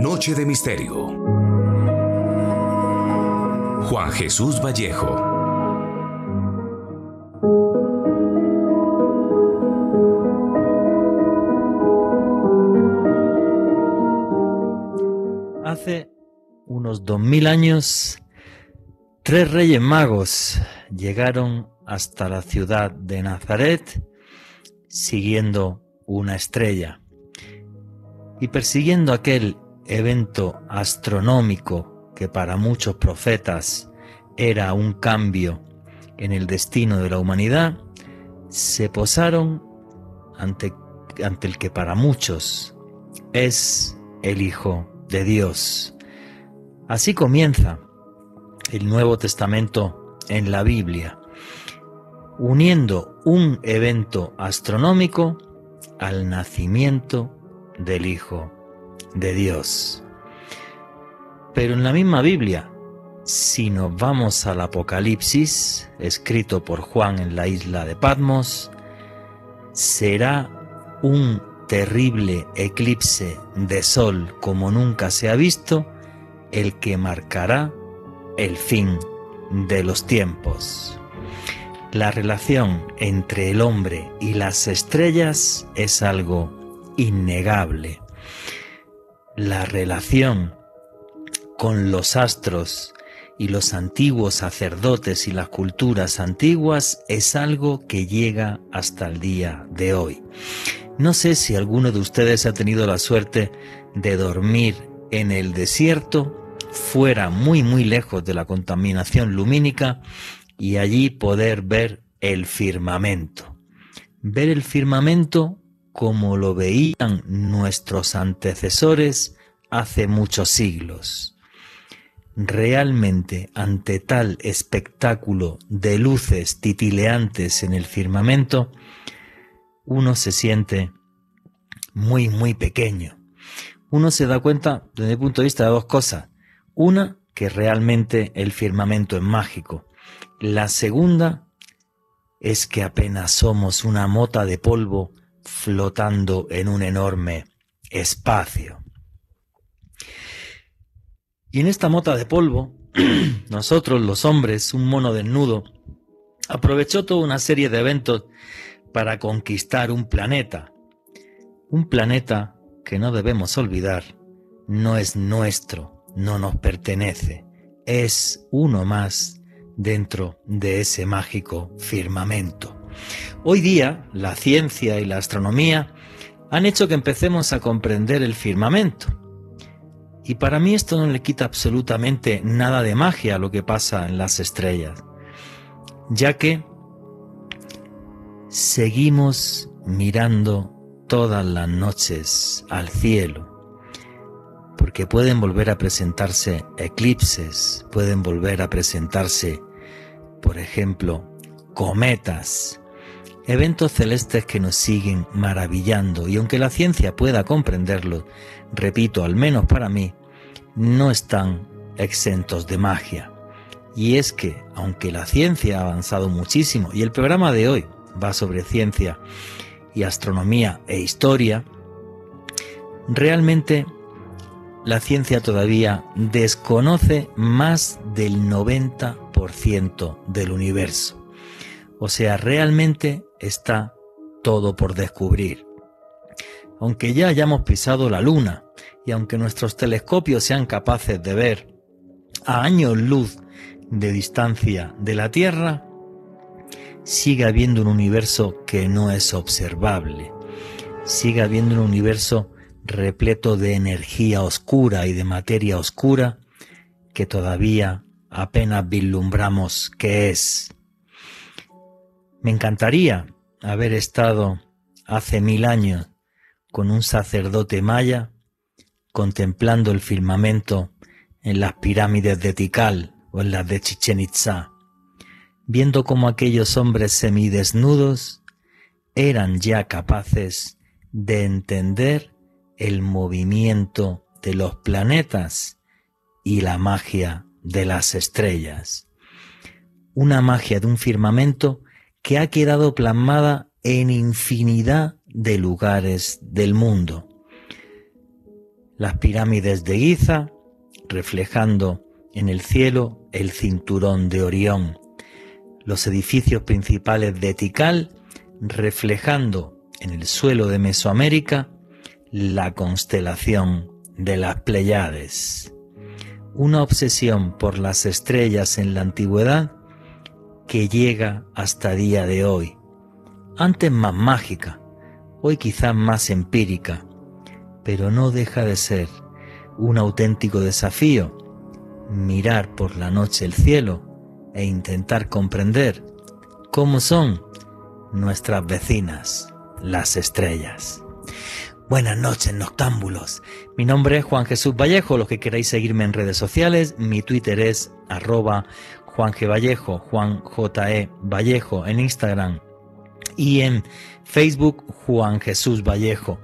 Noche de Misterio. Juan Jesús Vallejo. Hace unos dos mil años, tres reyes magos llegaron hasta la ciudad de Nazaret siguiendo una estrella y persiguiendo aquel evento astronómico que para muchos profetas era un cambio en el destino de la humanidad, se posaron ante, ante el que para muchos es el Hijo de Dios. Así comienza el Nuevo Testamento en la Biblia, uniendo un evento astronómico al nacimiento del Hijo de Dios. Pero en la misma Biblia, si nos vamos al Apocalipsis, escrito por Juan en la isla de Patmos, será un terrible eclipse de sol como nunca se ha visto, el que marcará el fin de los tiempos. La relación entre el hombre y las estrellas es algo innegable la relación con los astros y los antiguos sacerdotes y las culturas antiguas es algo que llega hasta el día de hoy. No sé si alguno de ustedes ha tenido la suerte de dormir en el desierto, fuera muy muy lejos de la contaminación lumínica y allí poder ver el firmamento. Ver el firmamento como lo veían nuestros antecesores hace muchos siglos. Realmente ante tal espectáculo de luces titileantes en el firmamento, uno se siente muy, muy pequeño. Uno se da cuenta, desde mi punto de vista, de dos cosas. Una, que realmente el firmamento es mágico. La segunda es que apenas somos una mota de polvo flotando en un enorme espacio. Y en esta mota de polvo, nosotros los hombres, un mono desnudo, aprovechó toda una serie de eventos para conquistar un planeta. Un planeta que no debemos olvidar, no es nuestro, no nos pertenece, es uno más dentro de ese mágico firmamento. Hoy día, la ciencia y la astronomía han hecho que empecemos a comprender el firmamento. Y para mí esto no le quita absolutamente nada de magia a lo que pasa en las estrellas, ya que seguimos mirando todas las noches al cielo, porque pueden volver a presentarse eclipses, pueden volver a presentarse, por ejemplo, cometas, eventos celestes que nos siguen maravillando y aunque la ciencia pueda comprenderlo, repito, al menos para mí, no están exentos de magia. Y es que, aunque la ciencia ha avanzado muchísimo, y el programa de hoy va sobre ciencia y astronomía e historia, realmente la ciencia todavía desconoce más del 90% del universo. O sea, realmente está todo por descubrir. Aunque ya hayamos pisado la Luna y aunque nuestros telescopios sean capaces de ver a años luz de distancia de la Tierra, sigue habiendo un universo que no es observable. Sigue habiendo un universo repleto de energía oscura y de materia oscura que todavía apenas vislumbramos qué es. Me encantaría haber estado hace mil años con un sacerdote maya contemplando el firmamento en las pirámides de Tikal o en las de Chichen Itza, viendo cómo aquellos hombres semidesnudos eran ya capaces de entender el movimiento de los planetas y la magia de las estrellas. Una magia de un firmamento que ha quedado plasmada en infinidad de lugares del mundo. las pirámides de Giza, reflejando en el cielo el cinturón de Orión, los edificios principales de Tikal, reflejando en el suelo de Mesoamérica la constelación de las Pleiades. Una obsesión por las estrellas en la antigüedad que llega hasta día de hoy. Antes más mágica, hoy quizás más empírica, pero no deja de ser un auténtico desafío mirar por la noche el cielo e intentar comprender cómo son nuestras vecinas, las estrellas. Buenas noches, noctámbulos. Mi nombre es Juan Jesús Vallejo. Los que queráis seguirme en redes sociales, mi Twitter es arroba Juan. Vallejo, Juan J. E. Vallejo en Instagram y en Facebook Juan Jesús Vallejo.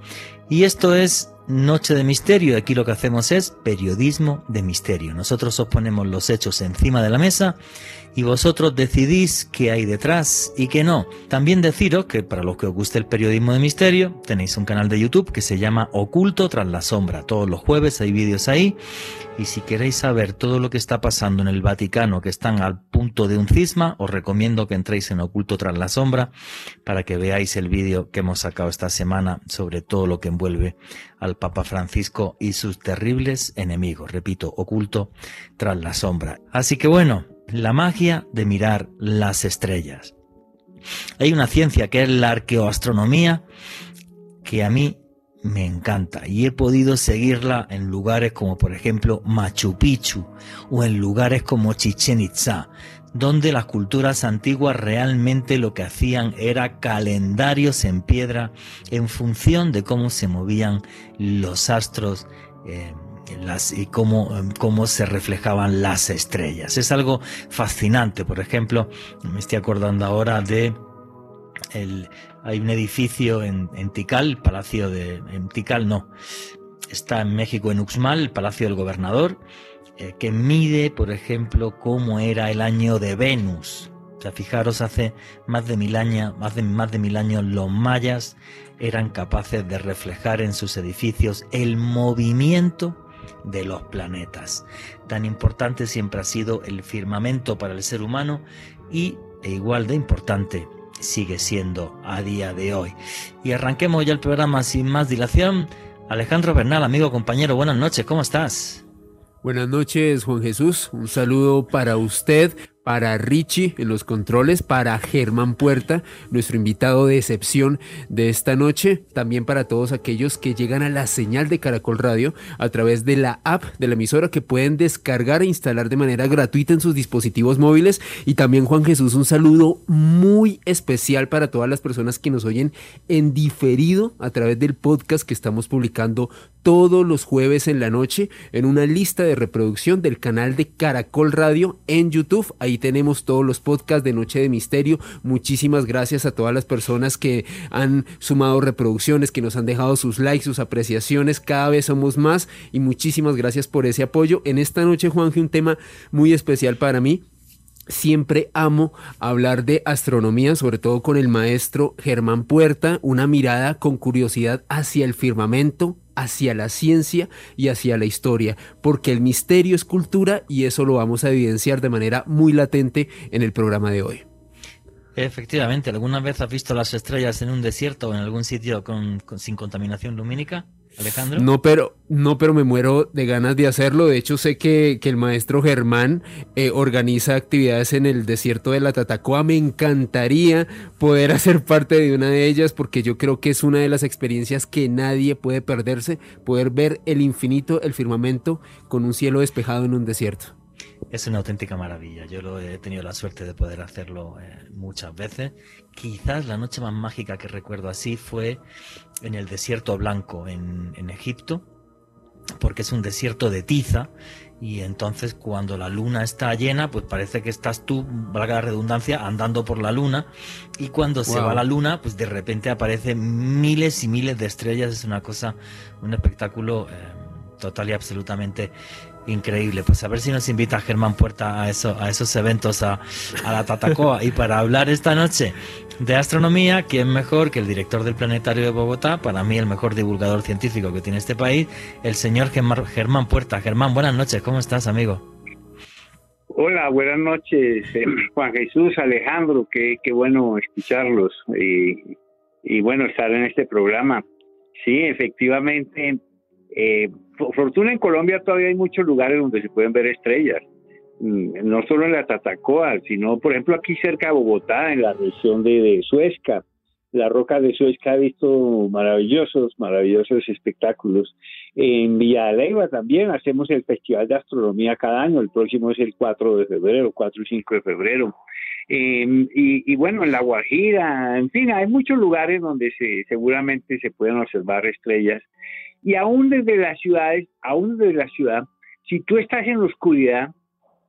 Y esto es Noche de Misterio. Aquí lo que hacemos es periodismo de misterio. Nosotros os ponemos los hechos encima de la mesa y vosotros decidís qué hay detrás y qué no. También deciros que para los que os guste el periodismo de misterio, tenéis un canal de YouTube que se llama Oculto tras la sombra. Todos los jueves hay vídeos ahí y si queréis saber todo lo que está pasando en el Vaticano, que están al punto de un cisma, os recomiendo que entréis en Oculto tras la sombra para que veáis el vídeo que hemos sacado esta semana sobre todo lo que envuelve al Papa Francisco y sus terribles enemigos. Repito, Oculto tras la sombra. Así que bueno, la magia de mirar las estrellas. Hay una ciencia que es la arqueoastronomía que a mí me encanta y he podido seguirla en lugares como por ejemplo Machu Picchu o en lugares como Chichen Itza, donde las culturas antiguas realmente lo que hacían era calendarios en piedra en función de cómo se movían los astros. Y cómo, cómo se reflejaban las estrellas. Es algo fascinante. Por ejemplo, me estoy acordando ahora de el, hay un edificio en, en Tikal, Palacio de en Tikal no, está en México en Uxmal, el Palacio del Gobernador, eh, que mide, por ejemplo, cómo era el año de Venus. O sea, fijaros, hace más de mil años, más de, más de mil años los mayas eran capaces de reflejar en sus edificios el movimiento de los planetas. Tan importante siempre ha sido el firmamento para el ser humano y e igual de importante sigue siendo a día de hoy. Y arranquemos ya el programa sin más dilación. Alejandro Bernal, amigo, compañero, buenas noches, ¿cómo estás? Buenas noches, Juan Jesús. Un saludo para usted, para Richie en los controles, para Germán Puerta, nuestro invitado de excepción de esta noche, también para todos aquellos que llegan a la señal de Caracol Radio a través de la app de la emisora que pueden descargar e instalar de manera gratuita en sus dispositivos móviles. Y también Juan Jesús, un saludo muy especial para todas las personas que nos oyen en diferido a través del podcast que estamos publicando todos los jueves en la noche en una lista de reproducción del canal de Caracol Radio en YouTube. Ahí tenemos todos los podcasts de Noche de Misterio. Muchísimas gracias a todas las personas que han sumado reproducciones, que nos han dejado sus likes, sus apreciaciones. Cada vez somos más y muchísimas gracias por ese apoyo. En esta noche, Juanje, un tema muy especial para mí. Siempre amo hablar de astronomía, sobre todo con el maestro Germán Puerta, una mirada con curiosidad hacia el firmamento, hacia la ciencia y hacia la historia, porque el misterio es cultura y eso lo vamos a evidenciar de manera muy latente en el programa de hoy. Efectivamente, ¿alguna vez has visto las estrellas en un desierto o en algún sitio sin contaminación lumínica? Alejandro. No, pero, no, pero me muero de ganas de hacerlo. De hecho, sé que, el maestro Germán eh, organiza actividades en el desierto de la Tatacoa. Me encantaría poder hacer parte de una de ellas porque yo creo que es una de las experiencias que nadie puede perderse, poder ver el infinito, el firmamento con un cielo despejado en un desierto. Es una auténtica maravilla. Yo lo he tenido la suerte de poder hacerlo eh, muchas veces. Quizás la noche más mágica que recuerdo así fue en el desierto blanco en, en Egipto, porque es un desierto de tiza y entonces cuando la luna está llena, pues parece que estás tú, valga la redundancia, andando por la luna y cuando se va la luna, pues de repente aparecen miles y miles de estrellas, es una cosa, un espectáculo eh, total y absolutamente increíble. Pues a ver si nos invita Germán Puerta a, eso, a esos eventos, a, la Tatacoa. y para hablar esta noche de astronomía, ¿quién mejor que el director del Planetario de Bogotá? Para mí el mejor divulgador científico que tiene este país, el señor Germán Puerta. Germán, buenas noches, ¿cómo estás, amigo? Hola, buenas noches, eh, Juan Jesús, Alejandro, qué, qué bueno escucharlos y, y, bueno estar en este programa. Sí, efectivamente, eh, fortuna en Colombia todavía hay muchos lugares donde se pueden ver estrellas, mm, no solo en la Tatacoa, sino por ejemplo aquí cerca de Bogotá, en la región de, de Suezca, la Roca de Suezca ha visto maravillosos, maravillosos espectáculos. En Villa Leyva también hacemos el Festival de Astronomía cada año, el próximo es el 4 de febrero, 4 y 5 de febrero. Em, y, bueno, en La Guajira, en fin, hay muchos lugares donde se, seguramente se pueden observar estrellas. Y aún desde las ciudades, aún desde la ciudad, si tú estás en oscuridad,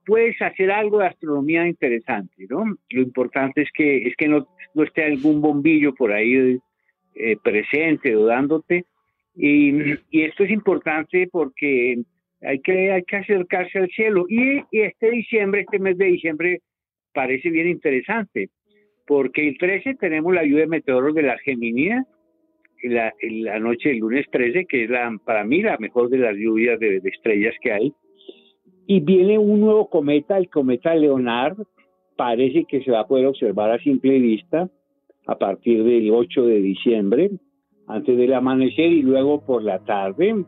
puedes hacer algo de astronomía interesante, ¿no? Lo importante es que es que no, no esté algún bombillo por ahí eh, presente o dándote. Y, y, esto es importante porque hay que, hay que acercarse al cielo. Y, este diciembre, este mes de diciembre, parece bien interesante, porque el 13 tenemos la lluvia de meteoros de la Geminía, la, la noche del lunes 13, que es la, para mí la mejor de las lluvias de estrellas que hay. Y viene un nuevo cometa, el cometa Leonard, parece que se va a poder observar a simple vista a partir del 8 de diciembre, antes del amanecer y luego por la tarde.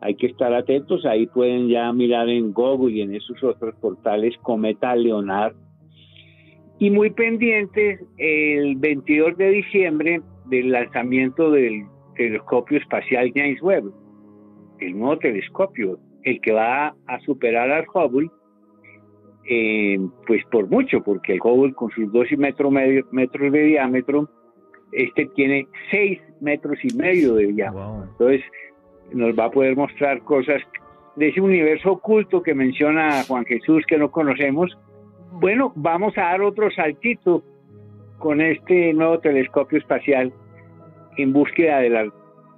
Hay que estar atentos, ahí pueden ya mirar en Google y en esos otros portales Cometa Leonard. Y muy pendientes el 22 de diciembre del lanzamiento del telescopio espacial James Webb, el nuevo telescopio el que va a superar al Hubble, eh, pues por mucho, porque el Hubble con sus dos y metro medio, metros de diámetro, este tiene seis metros y medio de diámetro. Entonces nos va a poder mostrar cosas de ese universo oculto que menciona Juan Jesús que no conocemos. Bueno, vamos a dar otro saltito con este nuevo telescopio espacial en búsqueda de las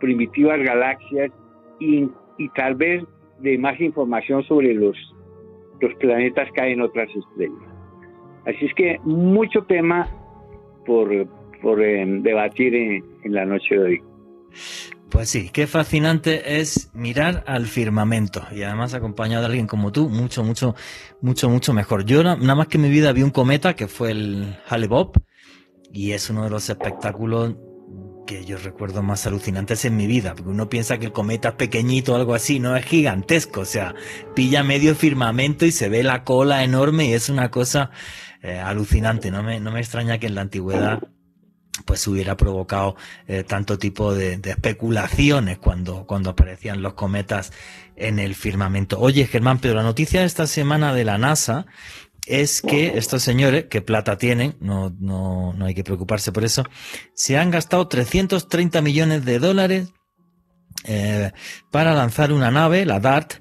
primitivas galaxias y, tal vez de más información sobre los, los planetas que hay en otras estrellas. Así es que mucho tema por, por eh, debatir en, la noche de hoy. Pues sí, qué fascinante es mirar al firmamento y además acompañado de alguien como tú, mucho, mucho, mucho, mucho mejor. Yo nada más que en mi vida vi un cometa que fue el Hale Bopp y es uno de los espectáculos que yo recuerdo más alucinantes en mi vida, porque uno piensa que el cometa es pequeñito o algo así, no es gigantesco, o sea, pilla medio firmamento y se ve la cola enorme y es una cosa eh, alucinante, no me, no me extraña que en la antigüedad pues hubiera provocado eh, tanto tipo de, de, especulaciones cuando, cuando aparecían los cometas en el firmamento. Oye, Germán, pero la noticia de esta semana de la NASA es que estos señores, que plata tienen, no, no, no hay que preocuparse por eso, se han gastado 330 millones de dólares eh, para lanzar una nave, la DART,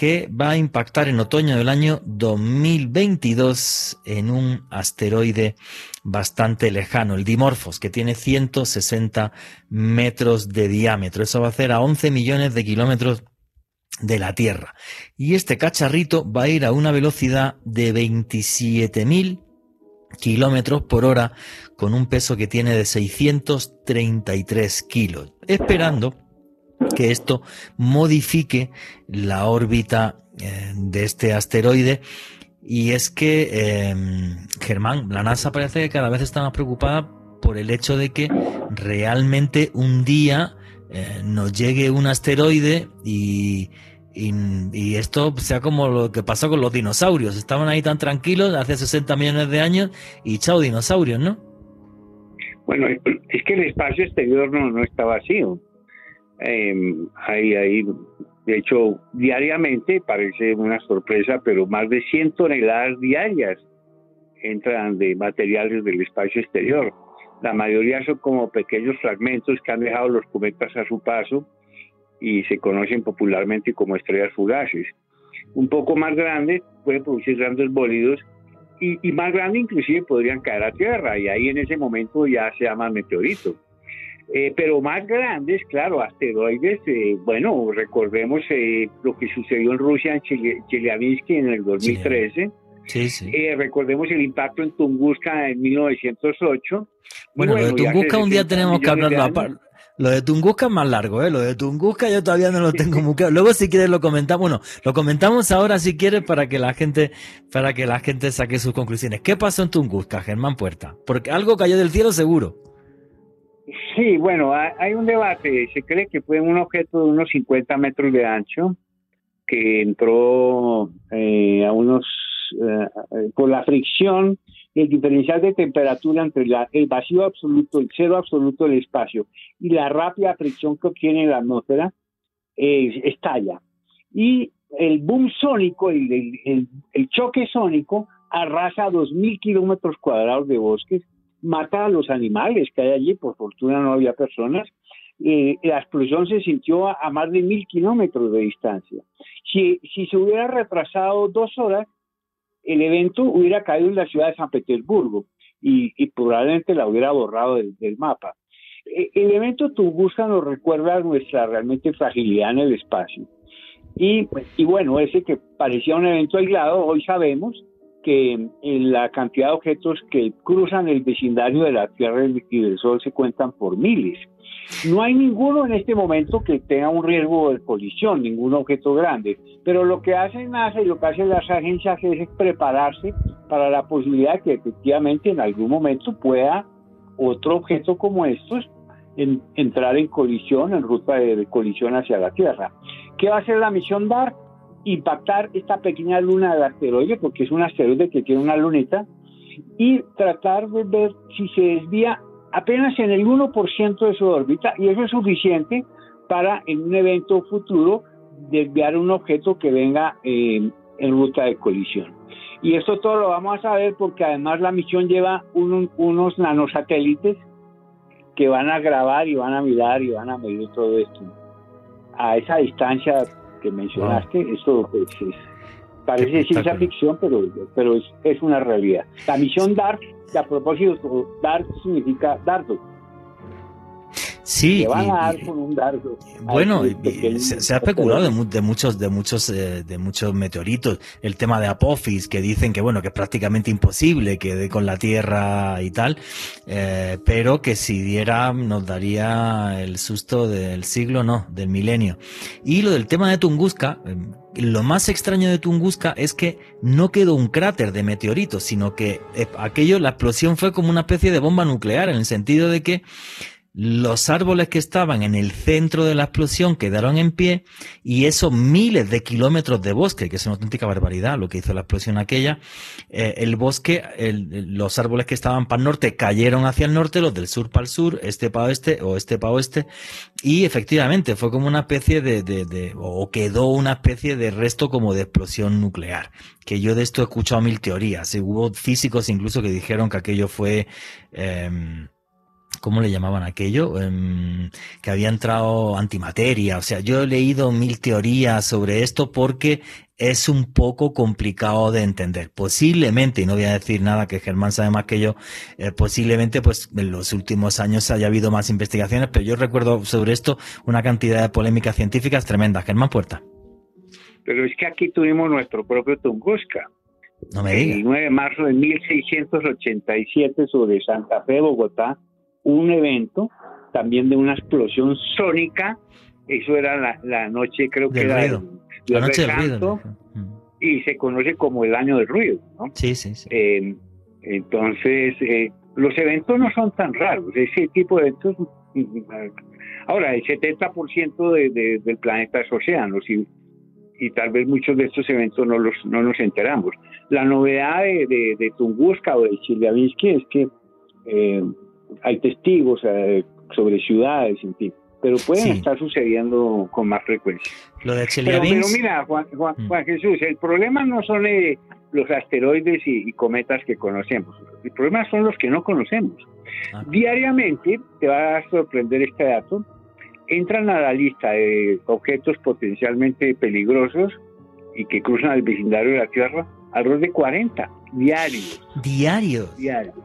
que va a impactar en otoño del año 2022 en un asteroide bastante lejano, el Dimorphos, que tiene 160 metros de diámetro. Eso va a hacer a 11 millones de kilómetros de la Tierra. Y este cacharrito va a ir a una velocidad de 27.000 kilómetros por hora con un peso que tiene de 633 kilos, esperando que esto modifique la órbita eh, de este asteroide. Y es que, em, Germán, la NASA parece que cada vez está más preocupada por el hecho de que realmente un día eh, nos llegue un asteroide y, y, esto sea como lo que pasó con los dinosaurios. Estaban ahí tan tranquilos hace 60 millones de años y chao dinosaurios, ¿no? Bueno, es que el espacio exterior no, no está vacío. Eh, hay, hay, de hecho, diariamente, parece una sorpresa, pero más de 100 toneladas diarias entran de materiales del espacio exterior. La mayoría son como pequeños fragmentos que han dejado los cometas a su paso y se conocen popularmente como estrellas fugaces. Un poco más grandes pueden producir grandes bólidos y, más grandes inclusive podrían caer a tierra y ahí en ese momento ya se llama meteorito. Eh, pero más grandes, claro, asteroides, eh, bueno, recordemos eh, lo que sucedió en Rusia, en Chelyabinsk en el 2013. Sí, sí. recordemos el impacto en Tunguska en 1908. Bueno, lo de Tunguska un día tenemos que hablarlo. Lo de Tunguska es más largo, ¿eh? Lo de Tunguska yo todavía no lo tengo muy claro. Luego si quieres lo comentamos, bueno, lo comentamos ahora si quieres para que la gente, para que la gente saque sus conclusiones. ¿Qué pasó en Tunguska, Germán Puerta? Porque algo cayó del cielo seguro. Sí, bueno, hay un debate. Se cree que fue un objeto de unos 50 metros de ancho que entró eh, a unos eh, por la fricción y el diferencial de temperatura entre el vacío absoluto, el cero absoluto del espacio y la rápida fricción que obtiene la atmósfera eh, estalla. Y el boom sónico, el, el choque sónico, arrasa 2.000 kilómetros cuadrados de bosques mata a los animales que hay allí, por fortuna no había personas. Eh, la explosión se sintió a, más de mil kilómetros de distancia. Si, si se hubiera retrasado dos horas, el evento hubiera caído en la ciudad de San Petersburgo y, probablemente la hubiera borrado del, mapa. Eh, el evento Tunguska nos recuerda nuestra realmente fragilidad en el espacio. Y, y bueno, ese que parecía un evento aislado, hoy sabemos que en la cantidad de objetos que cruzan el vecindario de la Tierra y del Sol se cuentan por miles. No hay ninguno en este momento que tenga un riesgo de colisión, ningún objeto grande, pero lo que hace NASA y lo que hacen las agencias es prepararse para la posibilidad de que efectivamente en algún momento pueda otro objeto como estos entrar en colisión, en ruta de colisión hacia la Tierra. ¿Qué va a hacer la misión DART? Impactar esta pequeña luna del asteroide, porque es un asteroide que tiene una luneta, y tratar de ver si se desvía apenas en el 1% de su órbita, y eso es suficiente para en un evento futuro desviar un objeto que venga en ruta de colisión. Y esto todo lo vamos a saber porque además la misión lleva unos nanosatélites que van a grabar y van a mirar y van a medir todo esto. A esa distancia que mencionaste, esto pues, parece ciencia ficción, pero, pero es, es, una realidad. La misión DART, a propósito, DART significa dardo. Sí, Bueno, se, ha especulado de, muchos, de muchos, eh, de muchos meteoritos. El tema de Apophis, que dicen que bueno, que es prácticamente imposible que dé con la Tierra y tal, eh, pero que si diera nos daría el susto del siglo, no, del milenio. Y lo del tema de Tunguska, eh, lo más extraño de Tunguska es que no quedó un cráter de meteoritos, sino que aquello, la explosión fue como una especie de bomba nuclear, en el sentido de que los árboles que estaban en el centro de la explosión quedaron en pie y esos miles de kilómetros de bosque, que es una auténtica barbaridad lo que hizo la explosión aquella, eh, el bosque, los árboles que estaban para el norte cayeron hacia el norte, los del sur para el sur, este para oeste o este para oeste, y efectivamente fue como una especie de, de, o quedó una especie de resto como de explosión nuclear, que yo de esto he escuchado mil teorías, hubo físicos incluso que dijeron que aquello fue... Em, ¿cómo le llamaban aquello? Em, que había entrado antimateria. O sea, yo he leído mil teorías sobre esto porque es un poco complicado de entender. Posiblemente, y no voy a decir nada que Germán sabe más que yo, eh, posiblemente pues en los últimos años haya habido más investigaciones, pero yo recuerdo sobre esto una cantidad de polémicas científicas tremendas. Germán Puerta. Pero es que aquí tuvimos nuestro propio Tunguska. No me digas. El 9 de marzo de 1687 sobre Santa Fe, Bogotá, un evento también de una explosión sónica. Eso era la, noche, creo que era la noche del ruido. Y se conoce como el año del ruido. ¿no? Sí, sí, sí. Eh, entonces, eh, los eventos no son tan raros. Ese tipo de eventos. Ahora, el 70% de, del planeta es océanos y, y tal vez muchos de estos eventos no, los, no nos enteramos. La novedad de, de, Tunguska o de Chelyabinsk es que eh, hay testigos eh, sobre ciudades, en fin, pero pueden estar sucediendo con más frecuencia. Lo de pero, pero, mira, Juan, mm. Jesús, el problema no son eh, los asteroides y, cometas que conocemos, el problema son los que no conocemos. Ah. Diariamente, te va a sorprender este dato, entran a la lista de objetos potencialmente peligrosos y que cruzan el vecindario de la Tierra alrededor de 40 diarios. ¿Diarios? Diarios,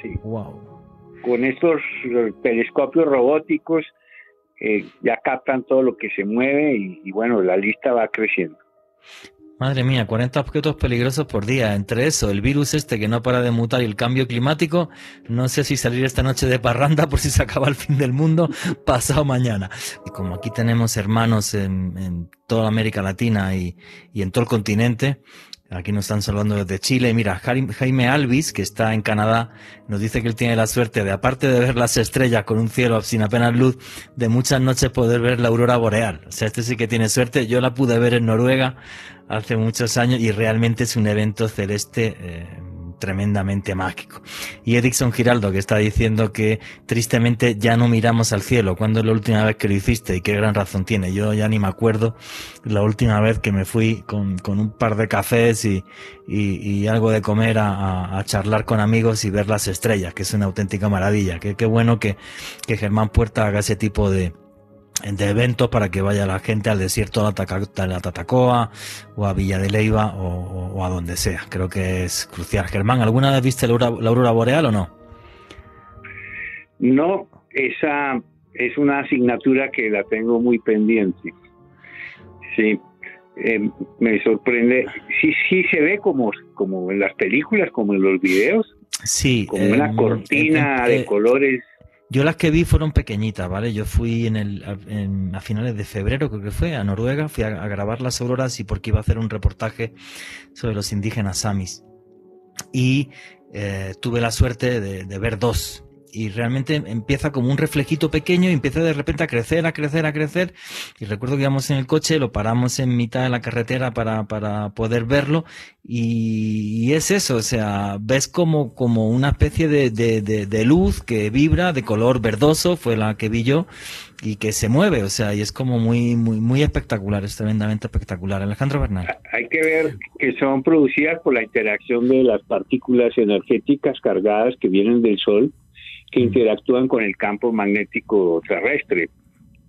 sí. Wow. Con estos eh, telescopios robóticos eh, ya captan todo lo que se mueve y, bueno, la lista va creciendo. Madre mía, 40 objetos peligrosos por día. Entre eso, el virus este que no para de mutar y el cambio climático, no sé si salir esta noche de parranda por si se acaba el fin del mundo pasado mañana. Y como aquí tenemos hermanos en, toda América Latina y, y en todo el continente, Aquí nos están saludando desde Chile. Mira, Jaime Alvis, que está en Canadá, nos dice que él tiene la suerte de, aparte de ver las estrellas con un cielo sin apenas luz, de muchas noches poder ver la aurora boreal. O sea, este sí que tiene suerte. Yo la pude ver en Noruega hace muchos años y realmente es un evento celeste eh, tremendamente mágico. Y Erickson Giraldo que está diciendo que tristemente ya no miramos al cielo. ¿Cuándo es la última vez que lo hiciste? Y qué gran razón tiene. Yo ya ni me acuerdo la última vez que me fui con, con un par de cafés y, y, algo de comer a, a, charlar con amigos y ver las estrellas, que es una auténtica maravilla. Qué, qué bueno que, que Germán Puerta haga ese tipo de, de eventos para que vaya la gente al desierto de la Tatacoa o a Villa de Leiva o, a donde sea. Creo que es crucial. Germán, ¿alguna vez viste la aurora, boreal o no? No, esa es una asignatura que la tengo muy pendiente. Sí, eh, me sorprende. Sí, sí se ve como, como en las películas, como en los videos. Sí. Como una em, cortina de colores yo las que vi fueron pequeñitas, ¿vale? Yo fui en el, a finales de febrero, creo que fue, a Noruega, fui a, grabar las auroras y porque iba a hacer un reportaje sobre los indígenas samis. Y eh, tuve la suerte de, ver dos y realmente empieza como un reflejito pequeño y empieza de repente a crecer, a crecer, a crecer. Y recuerdo que íbamos en el coche, lo paramos en mitad de la carretera para, para poder verlo y, es eso, o sea, ves como, como una especie de, de, de, luz que vibra de color verdoso, fue la que vi yo, y que se mueve, o sea, y es como muy, muy, muy espectacular, es tremendamente espectacular. Alejandro Bernal. Hay que ver que son producidas por la interacción de las partículas energéticas cargadas que vienen del Sol que interactúan con el campo magnético terrestre,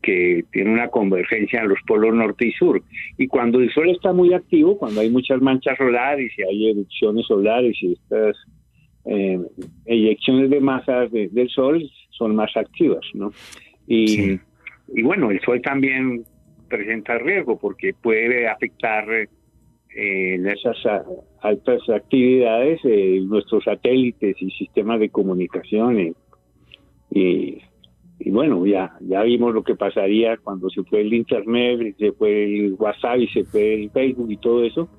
que tiene una convergencia en los polos norte y sur. Y cuando el Sol está muy activo, cuando hay muchas manchas solares y hay erupciones solares y estas eh, eyecciones de masas del Sol son más activas, ¿no? Y, y bueno, el Sol también presenta riesgo porque puede afectar eh, en esas altas actividades eh, nuestros satélites y sistemas de comunicación y, y bueno, ya, ya vimos lo que pasaría cuando se fue el Internet, se fue el WhatsApp y se fue el Facebook y todo eso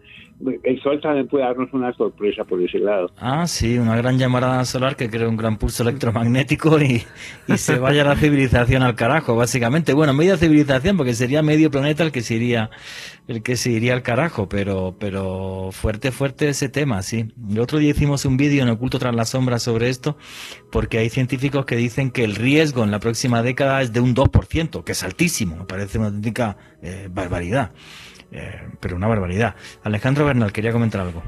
el Sol también puede darnos una sorpresa por ese lado. Ah, sí, una gran llamarada solar que crea un gran pulso electromagnético y, se vaya la civilización al carajo, básicamente. Bueno, media civilización, porque sería medio planeta el que se iría, el que se iría al carajo, pero, pero fuerte, fuerte ese tema, sí. El otro día hicimos un vídeo en Oculto tras la sombra sobre esto, porque hay científicos que dicen que el riesgo en la próxima década es de un 2%, que es altísimo, me parece una auténtica eh, barbaridad. Eh, pero una barbaridad. Alejandro Bernal, quería comentar algo.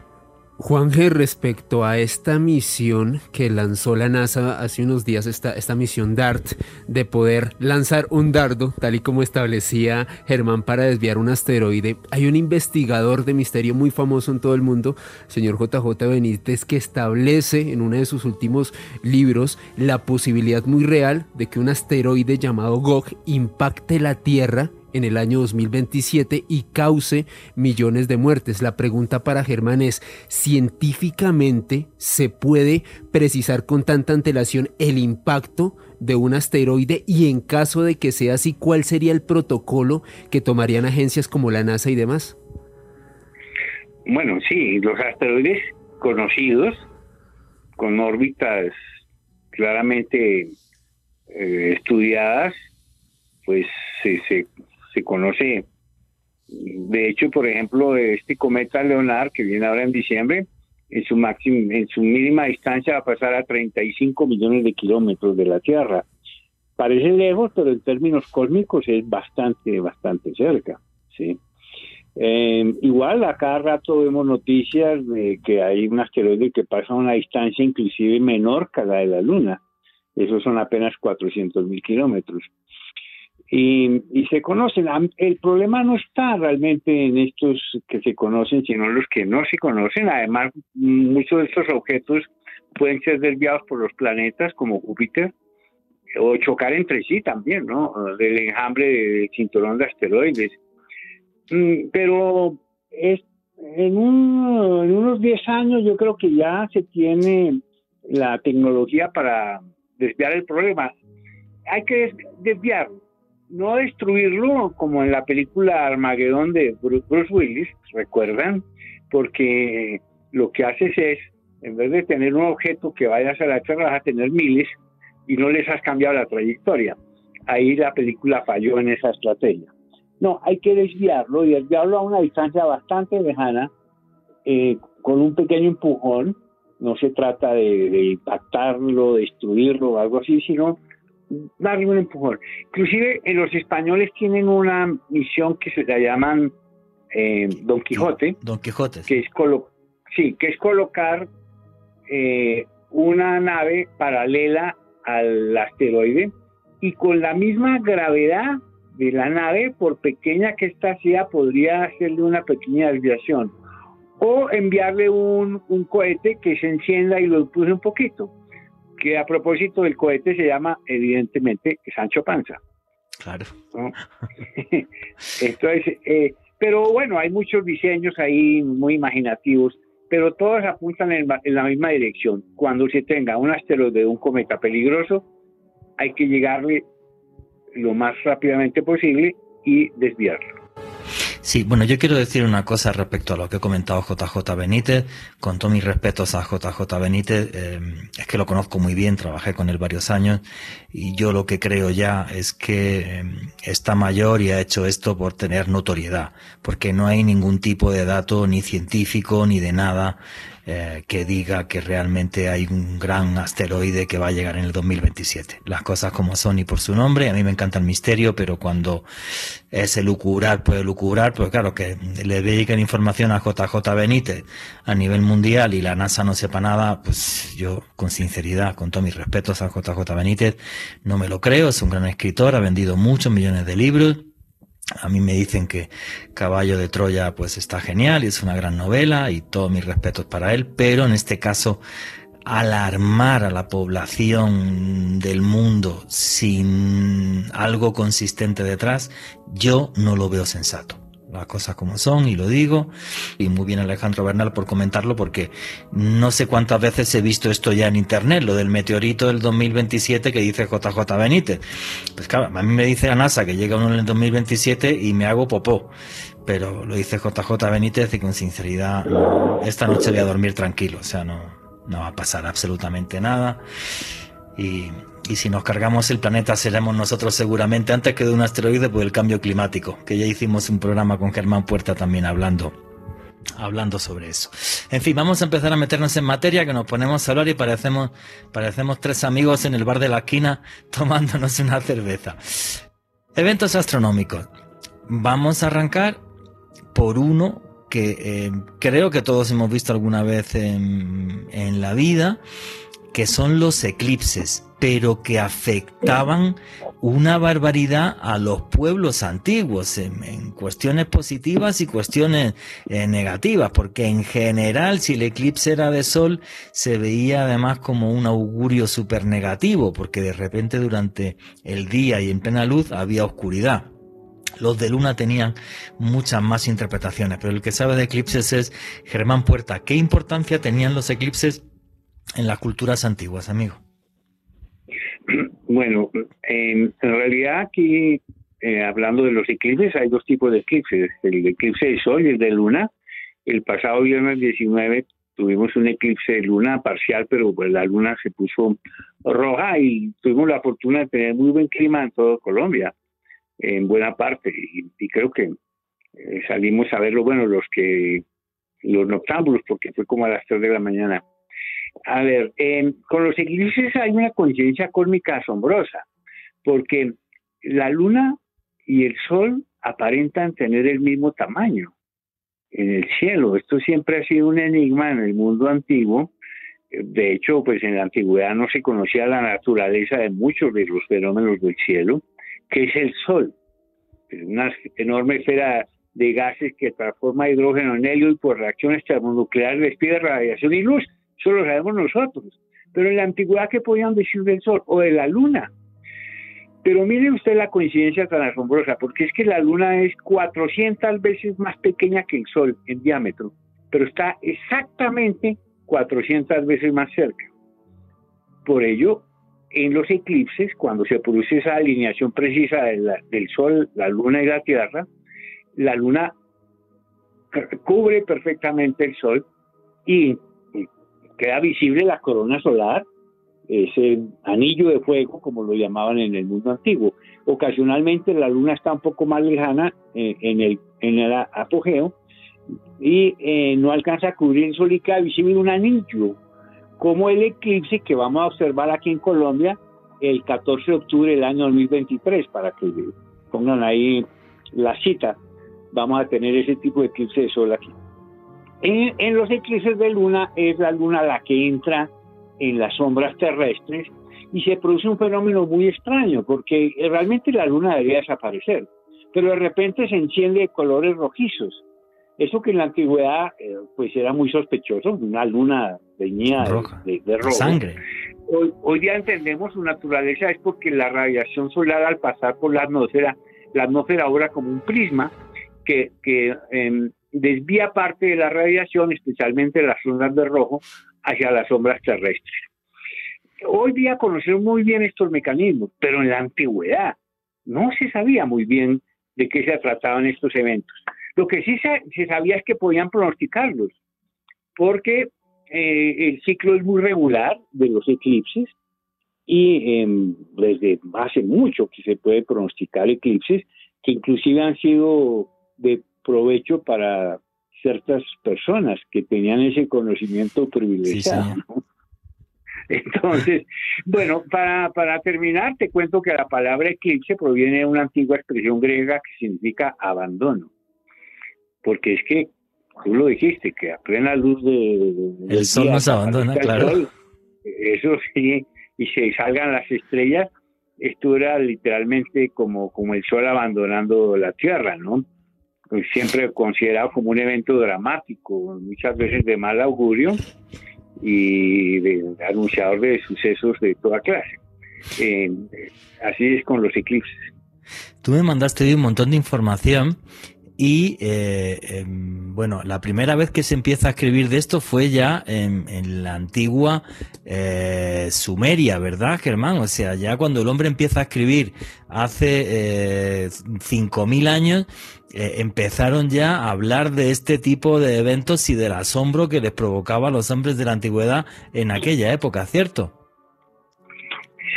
Juan G, respecto a esta misión que lanzó la NASA hace unos días, esta, esta misión DART, de poder lanzar un dardo, tal y como establecía Germán, para desviar un asteroide, hay un investigador de misterio muy famoso en todo el mundo, señor JJ Benítez, que establece en uno de sus últimos libros la posibilidad muy real de que un asteroide llamado Gog impacte la Tierra en el año 2027 y cause millones de muertes. La pregunta para Germán es, ¿científicamente se puede precisar con tanta antelación el impacto de un asteroide y en caso de que sea así, cuál sería el protocolo que tomarían agencias como la NASA y demás? Bueno, sí, los asteroides conocidos con órbitas claramente eh, estudiadas, pues se, se, se conoce. De hecho, por ejemplo, este cometa Leonard, que viene ahora en diciembre, en su, máxima, en su mínima distancia va a pasar a 35 millones de kilómetros de la Tierra. Parece lejos, pero en términos cósmicos es bastante, bastante cerca. ¿sí? Eh, igual, a cada rato vemos noticias de que hay un asteroide que pasa a una distancia inclusive menor que la de la Luna. Esos son apenas 400 mil kilómetros y, se conocen. El problema no está realmente en estos que se conocen, sino en los que no se conocen. Además, muchos de estos objetos pueden ser desviados por los planetas como Júpiter o chocar entre sí también, ¿no? Del enjambre del cinturón de asteroides. Mm, pero es, en, en unos 10 años yo creo que ya se tiene la tecnología para desviar el problema. Hay que desviarlo, no destruirlo como en la película Armagedón de Bruce Willis, ¿recuerdan? Porque lo que haces es, en vez de tener un objeto que vaya hacia la Tierra, vas a tener miles y no les has cambiado la trayectoria. Ahí la película falló en esa estrategia. No, hay que desviarlo y desviarlo a una distancia bastante lejana, eh, con un pequeño empujón. No se trata de, impactarlo, destruirlo o algo así, sino darle un empujón. Inclusive eh, los españoles tienen una misión que se la llaman eh, Don Quijote. Don Quijote. Que es sí, que es colocar una nave paralela al asteroide y con la misma gravedad de la nave, por pequeña que ésta sea, podría hacerle una pequeña desviación. O enviarle un, cohete que se encienda y lo impulse un poquito. Que a propósito del cohete se llama, evidentemente, Sancho Panza. Claro. Entonces, eh, pero bueno, hay muchos diseños ahí muy imaginativos, pero todos apuntan en, en la misma dirección. Cuando se tenga un asteroide, un cometa peligroso, hay que llegarle lo más rápidamente posible y desviarlo. Sí, bueno, yo quiero decir una cosa respecto a lo que he comentado JJ Benítez. Con todos mis respetos a JJ Benítez, eh, es que lo conozco muy bien, trabajé con él varios años y yo lo que creo ya es que eh, está mayor y ha hecho esto por tener notoriedad, porque no hay ningún tipo de dato ni científico ni de nada eh, que diga que realmente hay un gran asteroide que va a llegar en el 2027. Las cosas como son y por su nombre, a mí me encanta el misterio, pero cuando es el lucubrar, puede lucubrar, pues claro, que le dediquen información a JJ Benítez a nivel mundial y la NASA no sepa nada, pues yo con sinceridad, con todos mis respetos a JJ Benítez, no me lo creo, es un gran escritor, ha vendido muchos millones de libros, a mí me dicen que Caballo de Troya pues está genial y es una gran novela y todos mis respetos para él, pero en este caso alarmar a la población del mundo sin algo consistente detrás, yo no lo veo sensato las cosas como son y lo digo. Y muy bien Alejandro Bernal por comentarlo porque no sé cuántas veces he visto esto ya en internet, lo del meteorito del 2027 que dice JJ Benítez. Pues claro, a mí me dice a NASA que llega uno en el 2027 y me hago popó. Pero lo dice JJ Benítez y con sinceridad, esta noche voy a dormir tranquilo, o sea, no, no va a pasar absolutamente nada. Y, y si nos cargamos el planeta seremos nosotros seguramente antes que de un asteroide por el cambio climático, que ya hicimos un programa con Germán Puerta también hablando hablando sobre eso. En fin, vamos a empezar a meternos en materia, que nos ponemos a hablar y parecemos, parecemos tres amigos en el bar de la esquina tomándonos una cerveza. Eventos astronómicos. Vamos a arrancar por uno que eh, creo que todos hemos visto alguna vez en, en la vida, que son los eclipses pero que afectaban una barbaridad a los pueblos antiguos en, cuestiones positivas y cuestiones eh, negativas, porque en general si el eclipse era de sol se veía además como un augurio súper negativo, porque de repente durante el día y en plena luz había oscuridad. Los de luna tenían muchas más interpretaciones, pero el que sabe de eclipses es Germán Puerta. ¿Qué importancia tenían los eclipses en las culturas antiguas, amigo? Bueno, en, realidad aquí, eh, hablando de los eclipses, hay dos tipos de eclipses, el eclipse de sol y el de luna. El pasado viernes 19 tuvimos un eclipse de luna parcial, pero pues la luna se puso roja y tuvimos la fortuna de tener muy buen clima en toda Colombia, en buena parte, y, creo que eh, salimos a verlo, bueno, los que, los noctámbulos, porque fue como a las 3 de la mañana. A ver, con los eclipses hay una coincidencia cósmica asombrosa, porque la luna y el sol aparentan tener el mismo tamaño en el cielo. Esto siempre ha sido un enigma en el mundo antiguo. De hecho, pues en la antigüedad no se conocía la naturaleza de muchos de los fenómenos del cielo, que es el sol. Una enorme esfera de gases que transforma hidrógeno en helio y por reacciones termonucleares despide radiación y luz eso lo sabemos nosotros. Pero en la antigüedad, ¿qué podían decir del Sol o de la Luna? Pero mire usted la coincidencia tan asombrosa, porque es que la Luna es 400 veces más pequeña que el Sol en diámetro, pero está exactamente 400 veces más cerca. Por ello, en los eclipses, cuando se produce esa alineación precisa del Sol, la Luna y la Tierra, la Luna cubre perfectamente el Sol y queda visible la corona solar, ese anillo de fuego, como lo llamaban en el mundo antiguo. Ocasionalmente la luna está un poco más lejana eh, en, el, en el apogeo y eh, no alcanza a cubrir el sol y queda visible un anillo, como el eclipse que vamos a observar aquí en Colombia el 14 de octubre del año 2023, para que pongan ahí la cita. Vamos a tener ese tipo de eclipse de sol aquí. En, los eclipses de luna es la luna la que entra en las sombras terrestres y se produce un fenómeno muy extraño porque realmente la luna debería desaparecer, pero de repente se enciende de colores rojizos. Eso que en la antigüedad eh, pues era muy sospechoso, una luna teñida de, de, rojo. Sangre. Hoy, hoy día entendemos su naturaleza es porque la radiación solar al pasar por la atmósfera, la atmósfera obra como un prisma que, que em, desvía parte de la radiación, especialmente las ondas de rojo, hacia las sombras terrestres. Hoy día conocemos muy bien estos mecanismos, pero en la antigüedad no se sabía muy bien de qué se trataban estos eventos. Lo que sí se, sabía es que podían pronosticarlos, porque eh, el ciclo es muy regular de los eclipses y em, desde hace mucho que se puede pronosticar eclipses que inclusive han sido de provecho para ciertas personas que tenían ese conocimiento privilegiado. Entonces, bueno, para, para terminar, te cuento que la palabra eclipse proviene de una antigua expresión griega que significa abandono. Porque es que, tú lo dijiste, que a plena luz de... el sol nos abandona, claro. eso sí, y se salgan las estrellas, esto era literalmente como, como el sol abandonando la tierra, ¿no? Pues, siempre considerado como un evento dramático, muchas veces de mal augurio y de, anunciador de sucesos de toda clase. Eh, así es con los eclipses. Tú me mandaste un montón de información y eh, em, bueno, la primera vez que se empieza a escribir de esto fue ya en, la antigua eh, Sumeria, ¿verdad, Germán? O sea, ya cuando el hombre empieza a escribir hace eh, 5.000 años, eh, empezaron ya a hablar de este tipo de eventos y del asombro que les provocaba a los hombres de la antigüedad en aquella época, ¿cierto?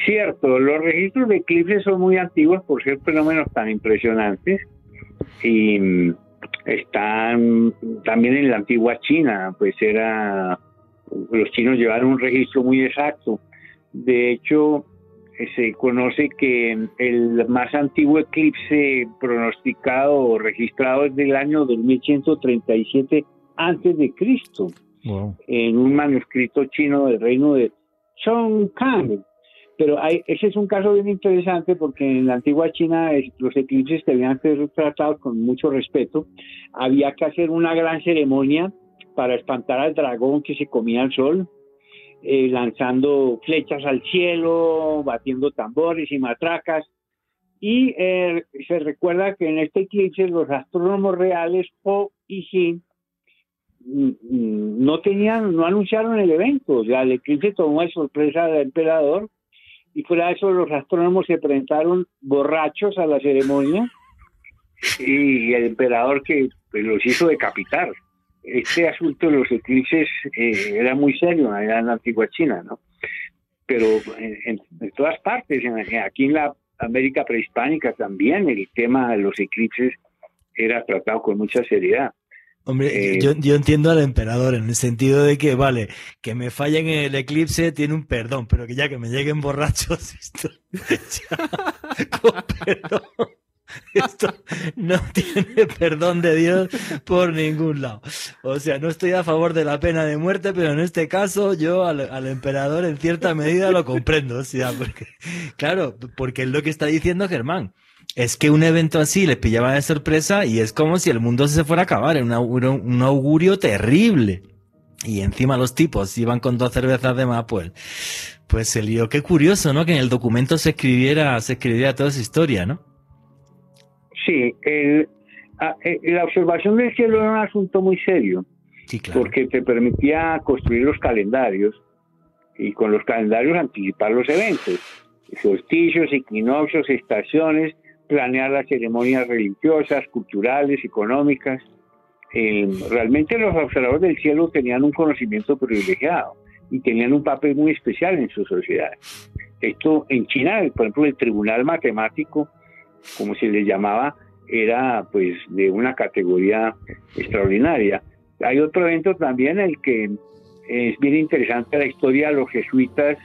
Cierto, los registros de eclipses son muy antiguos por ser fenómenos tan impresionantes y mm, están también en la antigua China, pues era, los chinos llevaron un registro muy exacto. De hecho, se conoce que el más antiguo eclipse pronosticado o registrado es del año 2137 antes de Cristo, en un manuscrito chino del reino de Kang. Pero hay, ese es un caso bien interesante porque en la antigua China los eclipses debían ser tratados con mucho respeto. Había que hacer una gran ceremonia para espantar al dragón que se comía el sol, eh, lanzando flechas al cielo, batiendo tambores y matracas. Y eh, se recuerda que en este eclipse los astrónomos reales Ho y Xin mm, mm, no tenían, no anunciaron el evento, o sea, el eclipse tomó de sorpresa al emperador y fuera de eso los astrónomos se presentaron borrachos a la ceremonia y el emperador que pues, los hizo decapitar. Este asunto de los eclipses eh, era muy serio en la antigua China, ¿no? Pero en, todas partes, aquí en la América prehispánica también el tema de los eclipses era tratado con mucha seriedad. Hombre, eh, yo, yo, entiendo al emperador en el sentido de que, vale, que me fallen en el eclipse tiene un perdón, pero que ya que me lleguen borrachos, esto, con perdón, esto no tiene perdón de Dios por ningún lado. O sea, no estoy a favor de la pena de muerte, pero en este caso yo al, al emperador en cierta medida lo comprendo. O sea, porque, claro, porque es lo que está diciendo Germán es que un evento así les pillaba de sorpresa y es como si el mundo se fuera a acabar, un augurio, un augurio terrible. y encima los tipos iban con dos cervezas de más, pues, pues se lió. Qué curioso, ¿no? Que en el documento se escribiera, se escribiera toda esa historia, ¿no? Sí, el, eh, la observación del cielo era un asunto muy serio, porque te permitía construir los calendarios y con los calendarios anticipar los eventos, solsticios, equinoccios, estaciones, planear las ceremonias religiosas, culturales, económicas. Eh, realmente los observadores del cielo tenían un conocimiento privilegiado y tenían un papel muy especial en su sociedad. Esto en China, por ejemplo, el tribunal matemático, como se le llamaba, era pues de una categoría extraordinaria. Hay otro evento también, el que es bien interesante la historia de los jesuitas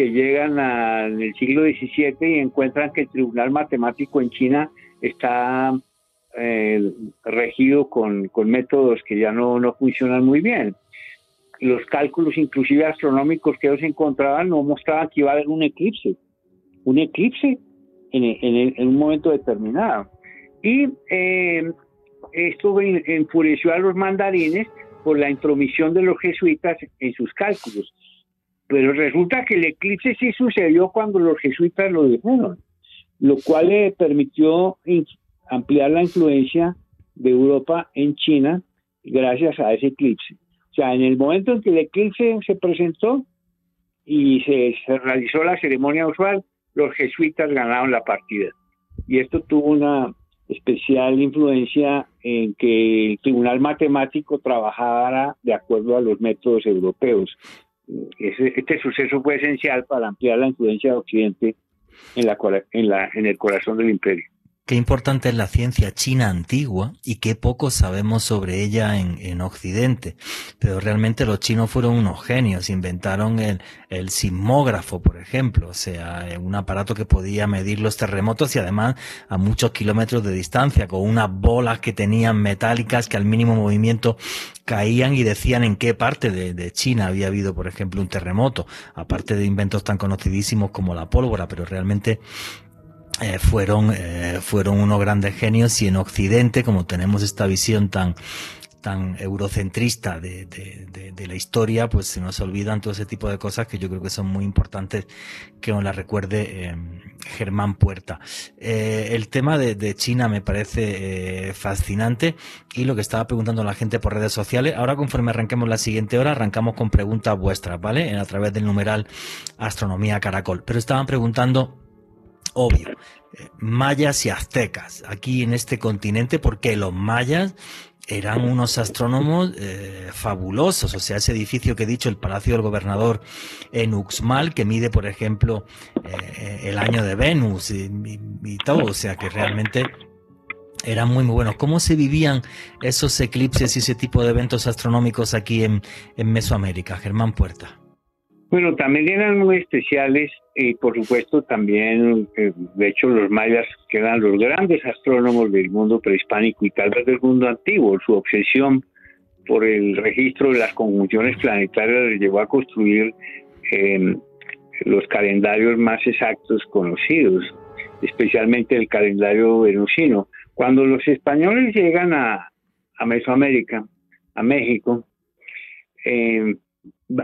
que llegan el siglo XVII y encuentran que el Tribunal Matemático en China está eh, regido con, con, métodos que ya no, no funcionan muy bien. Los cálculos, inclusive astronómicos que ellos encontraban, no mostraban que iba a haber un eclipse. Un eclipse en, en, en un momento determinado. Y eh, esto enfureció a los mandarines por la intromisión de los jesuitas en sus cálculos. Pero resulta que el eclipse sí sucedió cuando los jesuitas lo dijeron, lo cual le permitió ampliar la influencia de Europa en China gracias a ese eclipse. O sea, en el momento en que el eclipse se presentó y se, se realizó la ceremonia usual, los jesuitas ganaron la partida. Y esto tuvo una especial influencia en que el Tribunal Matemático trabajara de acuerdo a los métodos europeos. Este suceso fue esencial para ampliar la influencia de Occidente en, la, en, la, en el corazón del imperio. Qué importante es la ciencia china antigua y qué poco sabemos sobre ella en, Occidente. Pero realmente los chinos fueron unos genios, inventaron el, el sismógrafo, por ejemplo, o sea, un aparato que podía medir los terremotos y además a muchos kilómetros de distancia, con unas bolas que tenían metálicas que al mínimo movimiento caían y decían en qué parte de, de, China había habido, por ejemplo, un terremoto, aparte de inventos tan conocidísimos como la pólvora, pero realmente eh, fueron, eh, fueron unos grandes genios y en Occidente, como tenemos esta visión tan, tan eurocentrista de, de, la historia, pues se nos olvidan todo ese tipo de cosas que yo creo que son muy importantes que nos la recuerde eh, Germán Puerta. el tema de, China me parece fascinante y lo que estaba preguntando la gente por redes sociales, ahora conforme arranquemos la siguiente hora, arrancamos con preguntas vuestras, ¿vale? A través del numeral Astronomía Caracol. Pero estaban preguntando obvio, eh, mayas y aztecas aquí en este continente, porque los mayas eran unos astrónomos eh, fabulosos. O sea, ese edificio que he dicho, el Palacio del Gobernador en Uxmal, que mide, por ejemplo, eh, el año de Venus y, todo. O sea, que realmente eran muy, muy buenos. ¿Cómo se vivían esos eclipses y ese tipo de eventos astronómicos aquí en, en Mesoamérica? Germán Puerta. Bueno, también eran muy especiales y por supuesto también, eh, de hecho los mayas quedan los grandes astrónomos del mundo prehispánico y tal vez del mundo antiguo. Su obsesión por el registro de las conjunciones planetarias les llevó a construir em, los calendarios más exactos conocidos, especialmente el calendario venusino. Cuando los españoles llegan a, a Mesoamérica, a México, eh,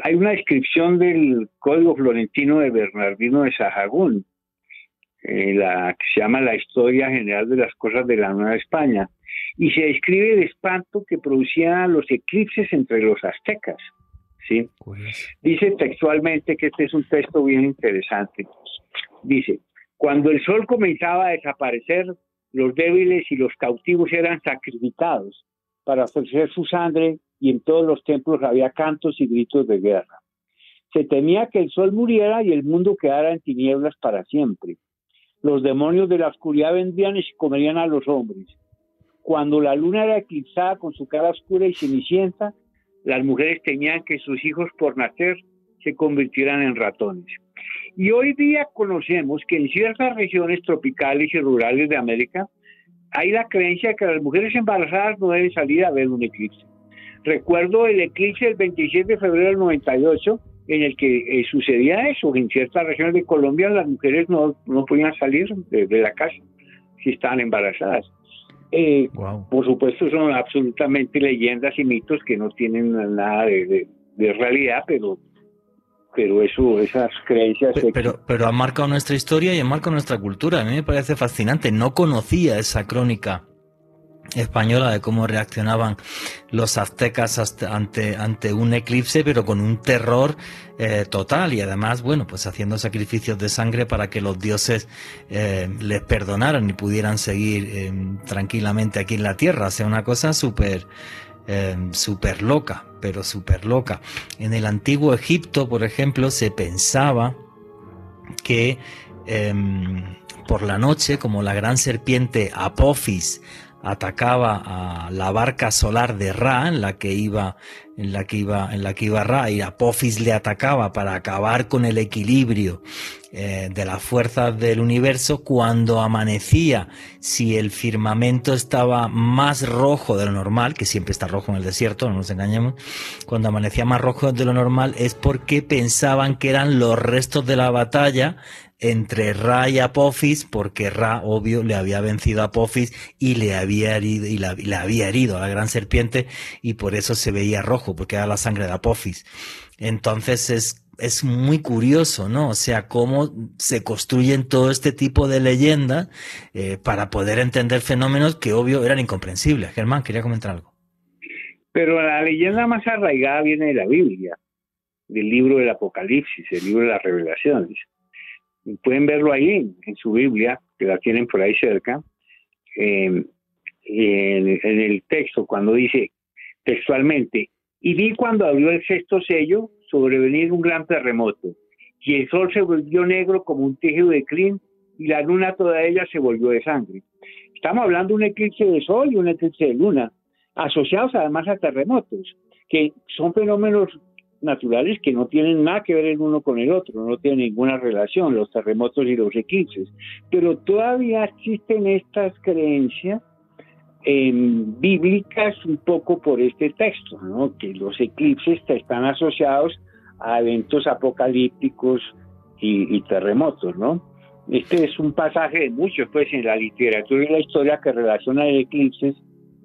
hay una descripción del Código Florentino de Bernardino de Sahagún, eh, la que se llama La Historia General de las Cosas de la Nueva España, y se describe el espanto que producían los eclipses entre los aztecas. ¿sí? Pues. Dice textualmente que este es un texto bien interesante. Dice, cuando el sol comenzaba a desaparecer, los débiles y los cautivos eran sacrificados para ofrecer su sangre y en todos los templos había cantos y gritos de guerra. Se temía que el sol muriera y el mundo quedara en tinieblas para siempre. Los demonios de la oscuridad vendrían y se comerían a los hombres. Cuando la luna era eclipsada con su cara oscura y cenicienta, las mujeres temían que sus hijos por nacer se convirtieran en ratones. Y hoy día conocemos que en ciertas regiones tropicales y rurales de América hay la creencia de que las mujeres embarazadas no deben salir a ver un eclipse. Recuerdo el eclipse del 27 de febrero del 98, en el que eh, sucedía eso. En ciertas regiones de Colombia las mujeres no, no podían salir de, la casa si estaban embarazadas. Eh, por supuesto son absolutamente leyendas y mitos que no tienen nada de, realidad, pero pero eso, esas creencias... Pero, pero, pero, han marcado nuestra historia y han marcado nuestra cultura. A mí me parece fascinante. No conocía esa crónica española de cómo reaccionaban los aztecas ante, ante un eclipse, pero con un terror eh, total y además, bueno, pues haciendo sacrificios de sangre para que los dioses eh, les perdonaran y pudieran seguir eh, tranquilamente aquí en la tierra. O sea, una cosa súper, súper loca, pero súper loca. En el antiguo Egipto, por ejemplo, se pensaba que em, por la noche, como la gran serpiente Apophis atacaba a la barca solar de Ra, en la que iba, en la que iba, en la que iba Ra, y Apophis le atacaba para acabar con el equilibrio eh, de las fuerzas del universo. Cuando amanecía, si el firmamento estaba más rojo de lo normal, que siempre está rojo en el desierto, no nos engañemos, cuando amanecía más rojo de lo normal es porque pensaban que eran los restos de la batalla entre Ra y Apophis, porque Ra, obvio, le había vencido a Apophis y le había herido, y le había herido a la gran serpiente, y por eso se veía rojo, porque era la sangre de Apophis. Entonces es, es muy curioso, ¿no? O sea, cómo se construyen todo este tipo de leyendas eh, para poder entender fenómenos que, obvio, eran incomprensibles. Germán, quería comentar algo. Pero la leyenda más arraigada viene de la Biblia, del libro del Apocalipsis, el libro de las revelaciones pueden verlo ahí en su Biblia, que la tienen por ahí cerca, eh, en, el texto, cuando dice textualmente, y vi cuando abrió el sexto sello sobrevenir un gran terremoto, y el sol se volvió negro como un tejido de crin, y la luna toda ella se volvió de sangre. Estamos hablando de un eclipse de sol y un eclipse de luna, asociados además a terremotos, que son fenómenos naturales que no tienen nada que ver el uno con el otro, no tienen ninguna relación, los terremotos y los eclipses. Pero todavía existen estas creencias bíblicas un poco por este texto, que los eclipses están asociados a eventos apocalípticos y, terremotos. ¿no? Este es un pasaje de muchos pues, en la literatura y la historia que relaciona eclipses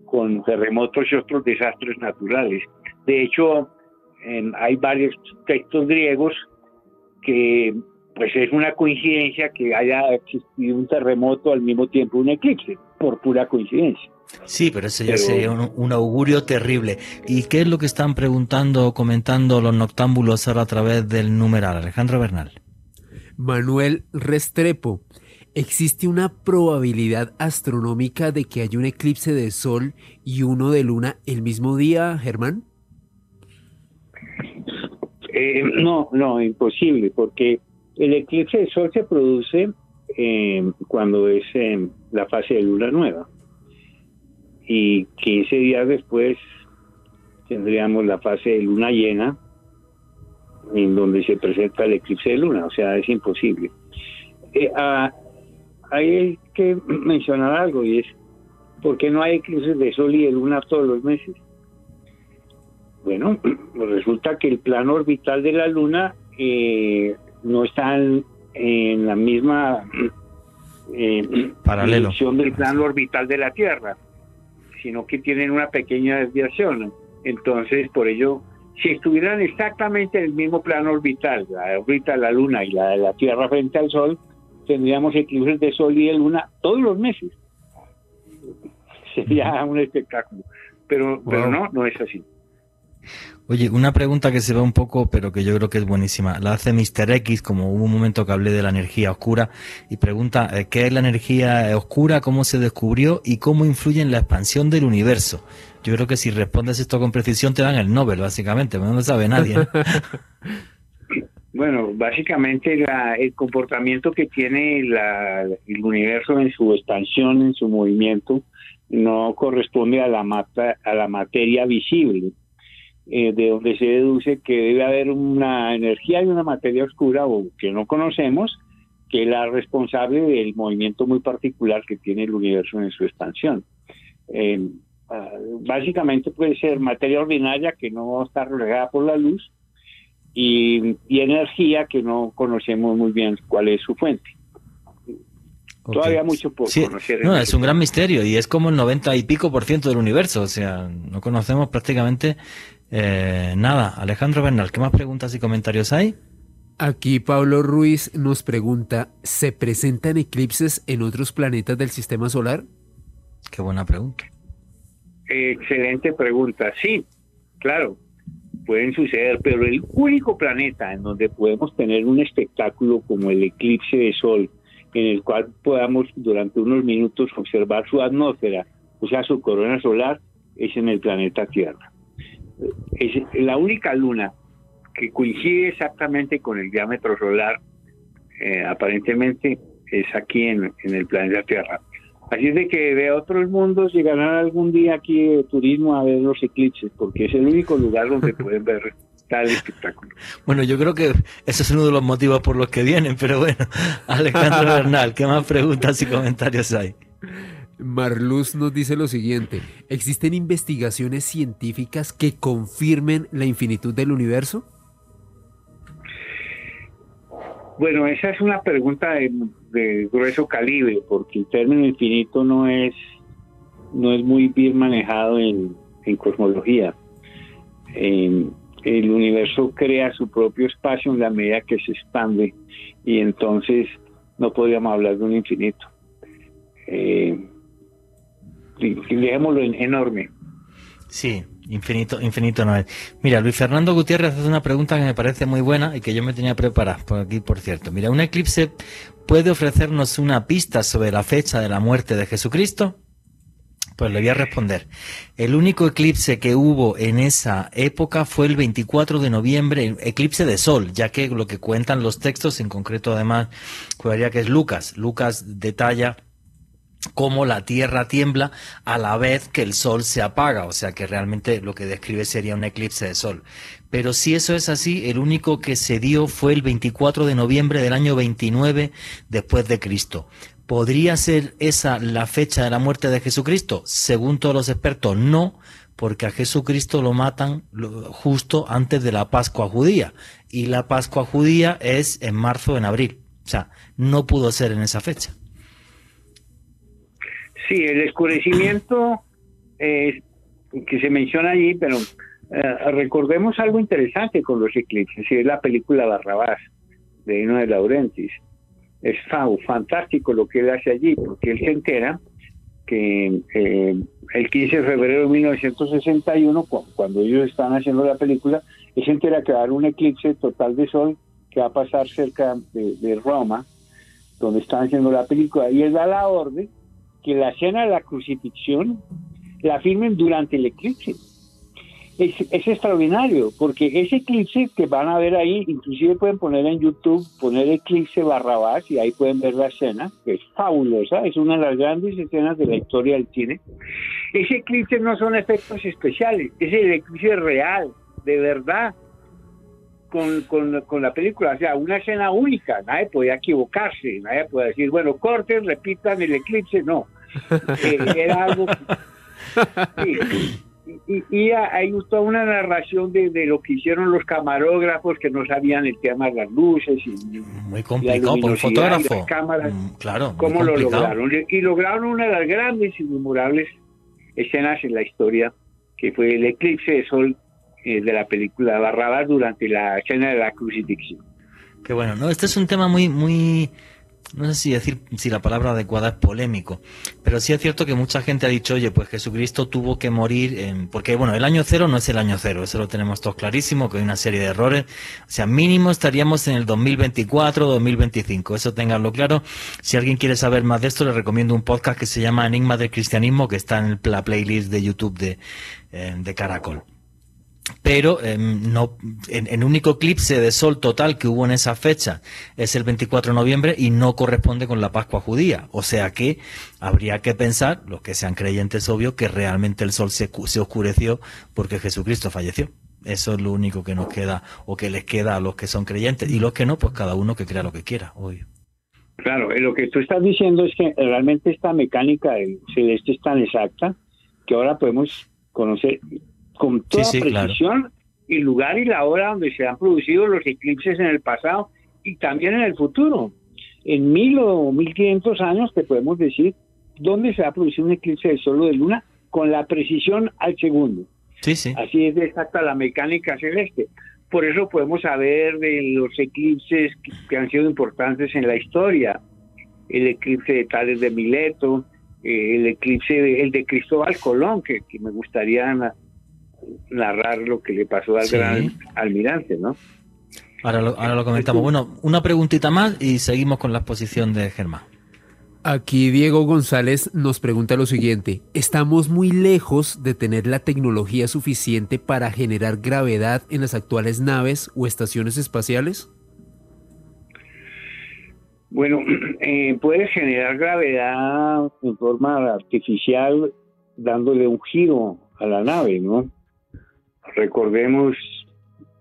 con terremotos y otros desastres naturales. De hecho, hay varios textos griegos que pues es una coincidencia que haya existido un terremoto al mismo tiempo un eclipse, por pura coincidencia. Sí, pero eso ya sería un, augurio terrible. ¿Y qué es lo que están preguntando o comentando los noctámbulos ahora a través del numeral? Alejandro Bernal. Manuel Restrepo, ¿existe una probabilidad astronómica de que haya un eclipse de sol y uno de luna el mismo día, Germán? Eh, no, no, imposible, porque el eclipse de sol se produce eh, cuando es eh, la fase de luna nueva. Y 15 días después tendríamos la fase de luna llena, en donde se presenta el eclipse de luna, o sea, es imposible. Ah, hay que mencionar algo y es, ¿por qué no hay eclipses de sol y de luna todos los meses? Bueno, resulta que el plano orbital de la Luna eh, no está en, la misma eh, dirección del plano orbital de la Tierra, sino que tienen una pequeña desviación. Entonces, por ello, si estuvieran exactamente en el mismo plano orbital, la órbita de la Luna y la de la Tierra frente al Sol, tendríamos eclipses de Sol y de Luna todos los meses. Sería un espectáculo. Pero, pero no, no es así. Oye, una pregunta que se ve un poco, pero que yo creo que es buenísima. La hace Mr. X, como hubo un momento que hablé de la energía oscura, y pregunta, eh, ¿qué es la energía oscura? ¿Cómo se descubrió? ¿Y cómo influye en la expansión del universo? Yo creo que si respondes esto con precisión te dan el Nobel, básicamente, no lo sabe nadie. bueno, básicamente el comportamiento que tiene el universo en su expansión, en su movimiento, no corresponde la, a la materia visible eh, de donde se deduce que debe haber una energía y una materia oscura o que no conocemos, que es la responsable del movimiento muy particular que tiene el universo en su expansión. Eh, ah, básicamente puede ser materia ordinaria que no está reflejada por la luz y, energía que no conocemos muy bien cuál es su fuente. Todavía mucho por conocer. No, es un gran misterio y es como el 90 y pico por ciento del universo. O sea, no conocemos prácticamente eh, nada. Alejandro Bernal, ¿qué más preguntas y comentarios hay? Aquí Pablo Ruiz nos pregunta, ¿se presentan eclipses en otros planetas del sistema solar? Qué buena pregunta. Excelente pregunta. Sí, claro, pueden suceder, pero el único planeta en donde podemos tener un espectáculo como el eclipse de sol, en el cual podamos durante unos minutos observar su atmósfera, o sea, su corona solar, es en el planeta Tierra. Es la única luna que coincide exactamente con el diámetro solar, eh, aparentemente es aquí en, el planeta Tierra. Así es de que de otros mundos llegarán algún día aquí de turismo a ver los eclipses, porque es el único lugar donde pueden ver tal espectáculo. Bueno, yo creo que ese es uno de los motivos por los que vienen, pero bueno, Alejandro Bernal, ¿qué más preguntas y comentarios hay? Marluz nos dice lo siguiente, ¿existen investigaciones científicas que confirmen la infinitud del universo? Bueno, esa es una pregunta de, grueso calibre, porque el término infinito no es, no es muy bien manejado en, cosmología. el universo crea su propio espacio en la medida que se expande y entonces no podríamos hablar de un infinito. Eh, dejémoslo en enorme. Sí, Infinito, infinito no es. Mira, Luis Fernando Gutiérrez hace una pregunta que me parece muy buena y que yo me tenía preparada por aquí, por cierto. Mira, ¿un eclipse puede ofrecernos una pista sobre la fecha de la muerte de Jesucristo? Pues le voy a responder. El único eclipse que hubo en esa época fue el 24 de noviembre, eclipse de sol, ya que lo que cuentan los textos, en concreto además, juraría que es Lucas. Lucas detalla cómo la Tierra tiembla a la vez que el Sol se apaga, o sea que realmente lo que describe sería un eclipse de Sol. Pero si eso es así, el único que se dio fue el 24 de noviembre del año 29 después de Cristo. ¿Podría ser esa la fecha de la muerte de Jesucristo? Según todos los expertos, no, porque a Jesucristo lo matan justo antes de la Pascua judía. Y la Pascua judía es en marzo, en abril. O sea, no pudo ser en esa fecha. Sí, el escurecimiento eh, que se menciona allí, pero eh, recordemos algo interesante con los eclipses, y es la película Barrabás de Hino de Laurentis. Es fantástico lo que él hace allí, porque él se entera que eh, el 15 de febrero de 1961, cuando ellos están haciendo la película, él se entera que va a haber un eclipse total de sol que va a pasar cerca de, de Roma, donde están haciendo la película, y él da la orden que la escena de la crucifixión la firmen durante el eclipse. Es, extraordinario, porque ese eclipse que van a ver ahí, inclusive pueden poner en YouTube, poner eclipse Barrabás y ahí pueden ver la escena, que es fabulosa, es una de las grandes escenas de la historia del cine. Ese eclipse no son efectos especiales, es el eclipse real, de verdad, con, con, la película, o sea, una escena única, nadie podía equivocarse, nadie podía decir, bueno, corten, repitan el eclipse, no. Eh, era algo... Y, y, hay toda una narración de, lo que hicieron los camarógrafos que no sabían el tema de las luces y muy complicado por fotógrafo. cámaras, mm, claro cómo lo lograron y lograron una de las grandes y memorables escenas en la historia que fue el eclipse de sol eh, de la película Barrabás durante la escena de la crucifixión. Qué bueno, no, este es un tema muy, muy, no sé si decir si la palabra adecuada es polémico, pero sí es cierto que mucha gente ha dicho, oye, pues Jesucristo tuvo que morir, en, porque bueno, el año cero no es el año cero, eso lo tenemos todos clarísimo, que hay una serie de errores, o sea, mínimo estaríamos en el 2024, 2025, eso tenganlo claro. Si alguien quiere saber más de esto, le recomiendo un podcast que se llama Enigma del Cristianismo, que está en la playlist de YouTube de, eh, de Caracol pero em, no en, el único eclipse de sol total que hubo en esa fecha es el 24 de noviembre y no corresponde con la Pascua judía. O sea que habría que pensar, los que sean creyentes obvio, que realmente el sol se, oscureció porque Jesucristo falleció. Eso es lo único que nos queda o que les queda a los que son creyentes y los que no, pues cada uno que crea lo que quiera, obvio. Claro, lo que tú estás diciendo es que realmente esta mecánica celeste es tan exacta que ahora podemos conocer con toda precisión el lugar y la hora donde se han producido los eclipses en el pasado y también en el futuro. en mil o mil quinientos años te podemos decir dónde se va a producir un eclipse de sol o de luna con la precisión al segundo. Sí, sí. Así es exacta la mecánica celeste. Por eso podemos saber de los eclipses que, han sido importantes en la historia. El eclipse de Tales de Mileto, eh, el eclipse de, el de Cristóbal Colón, que, me gustaría narrar lo que le pasó al gran almirante, ¿no? Ahora lo, ahora lo comentamos. Bueno, una preguntita más y seguimos con la exposición de Germán. Aquí Diego González nos pregunta lo siguiente, ¿estamos muy lejos de tener la tecnología suficiente para generar gravedad en las actuales naves o estaciones espaciales? Bueno, eh, puede generar gravedad en forma artificial dándole un giro a la nave, ¿no? Recordemos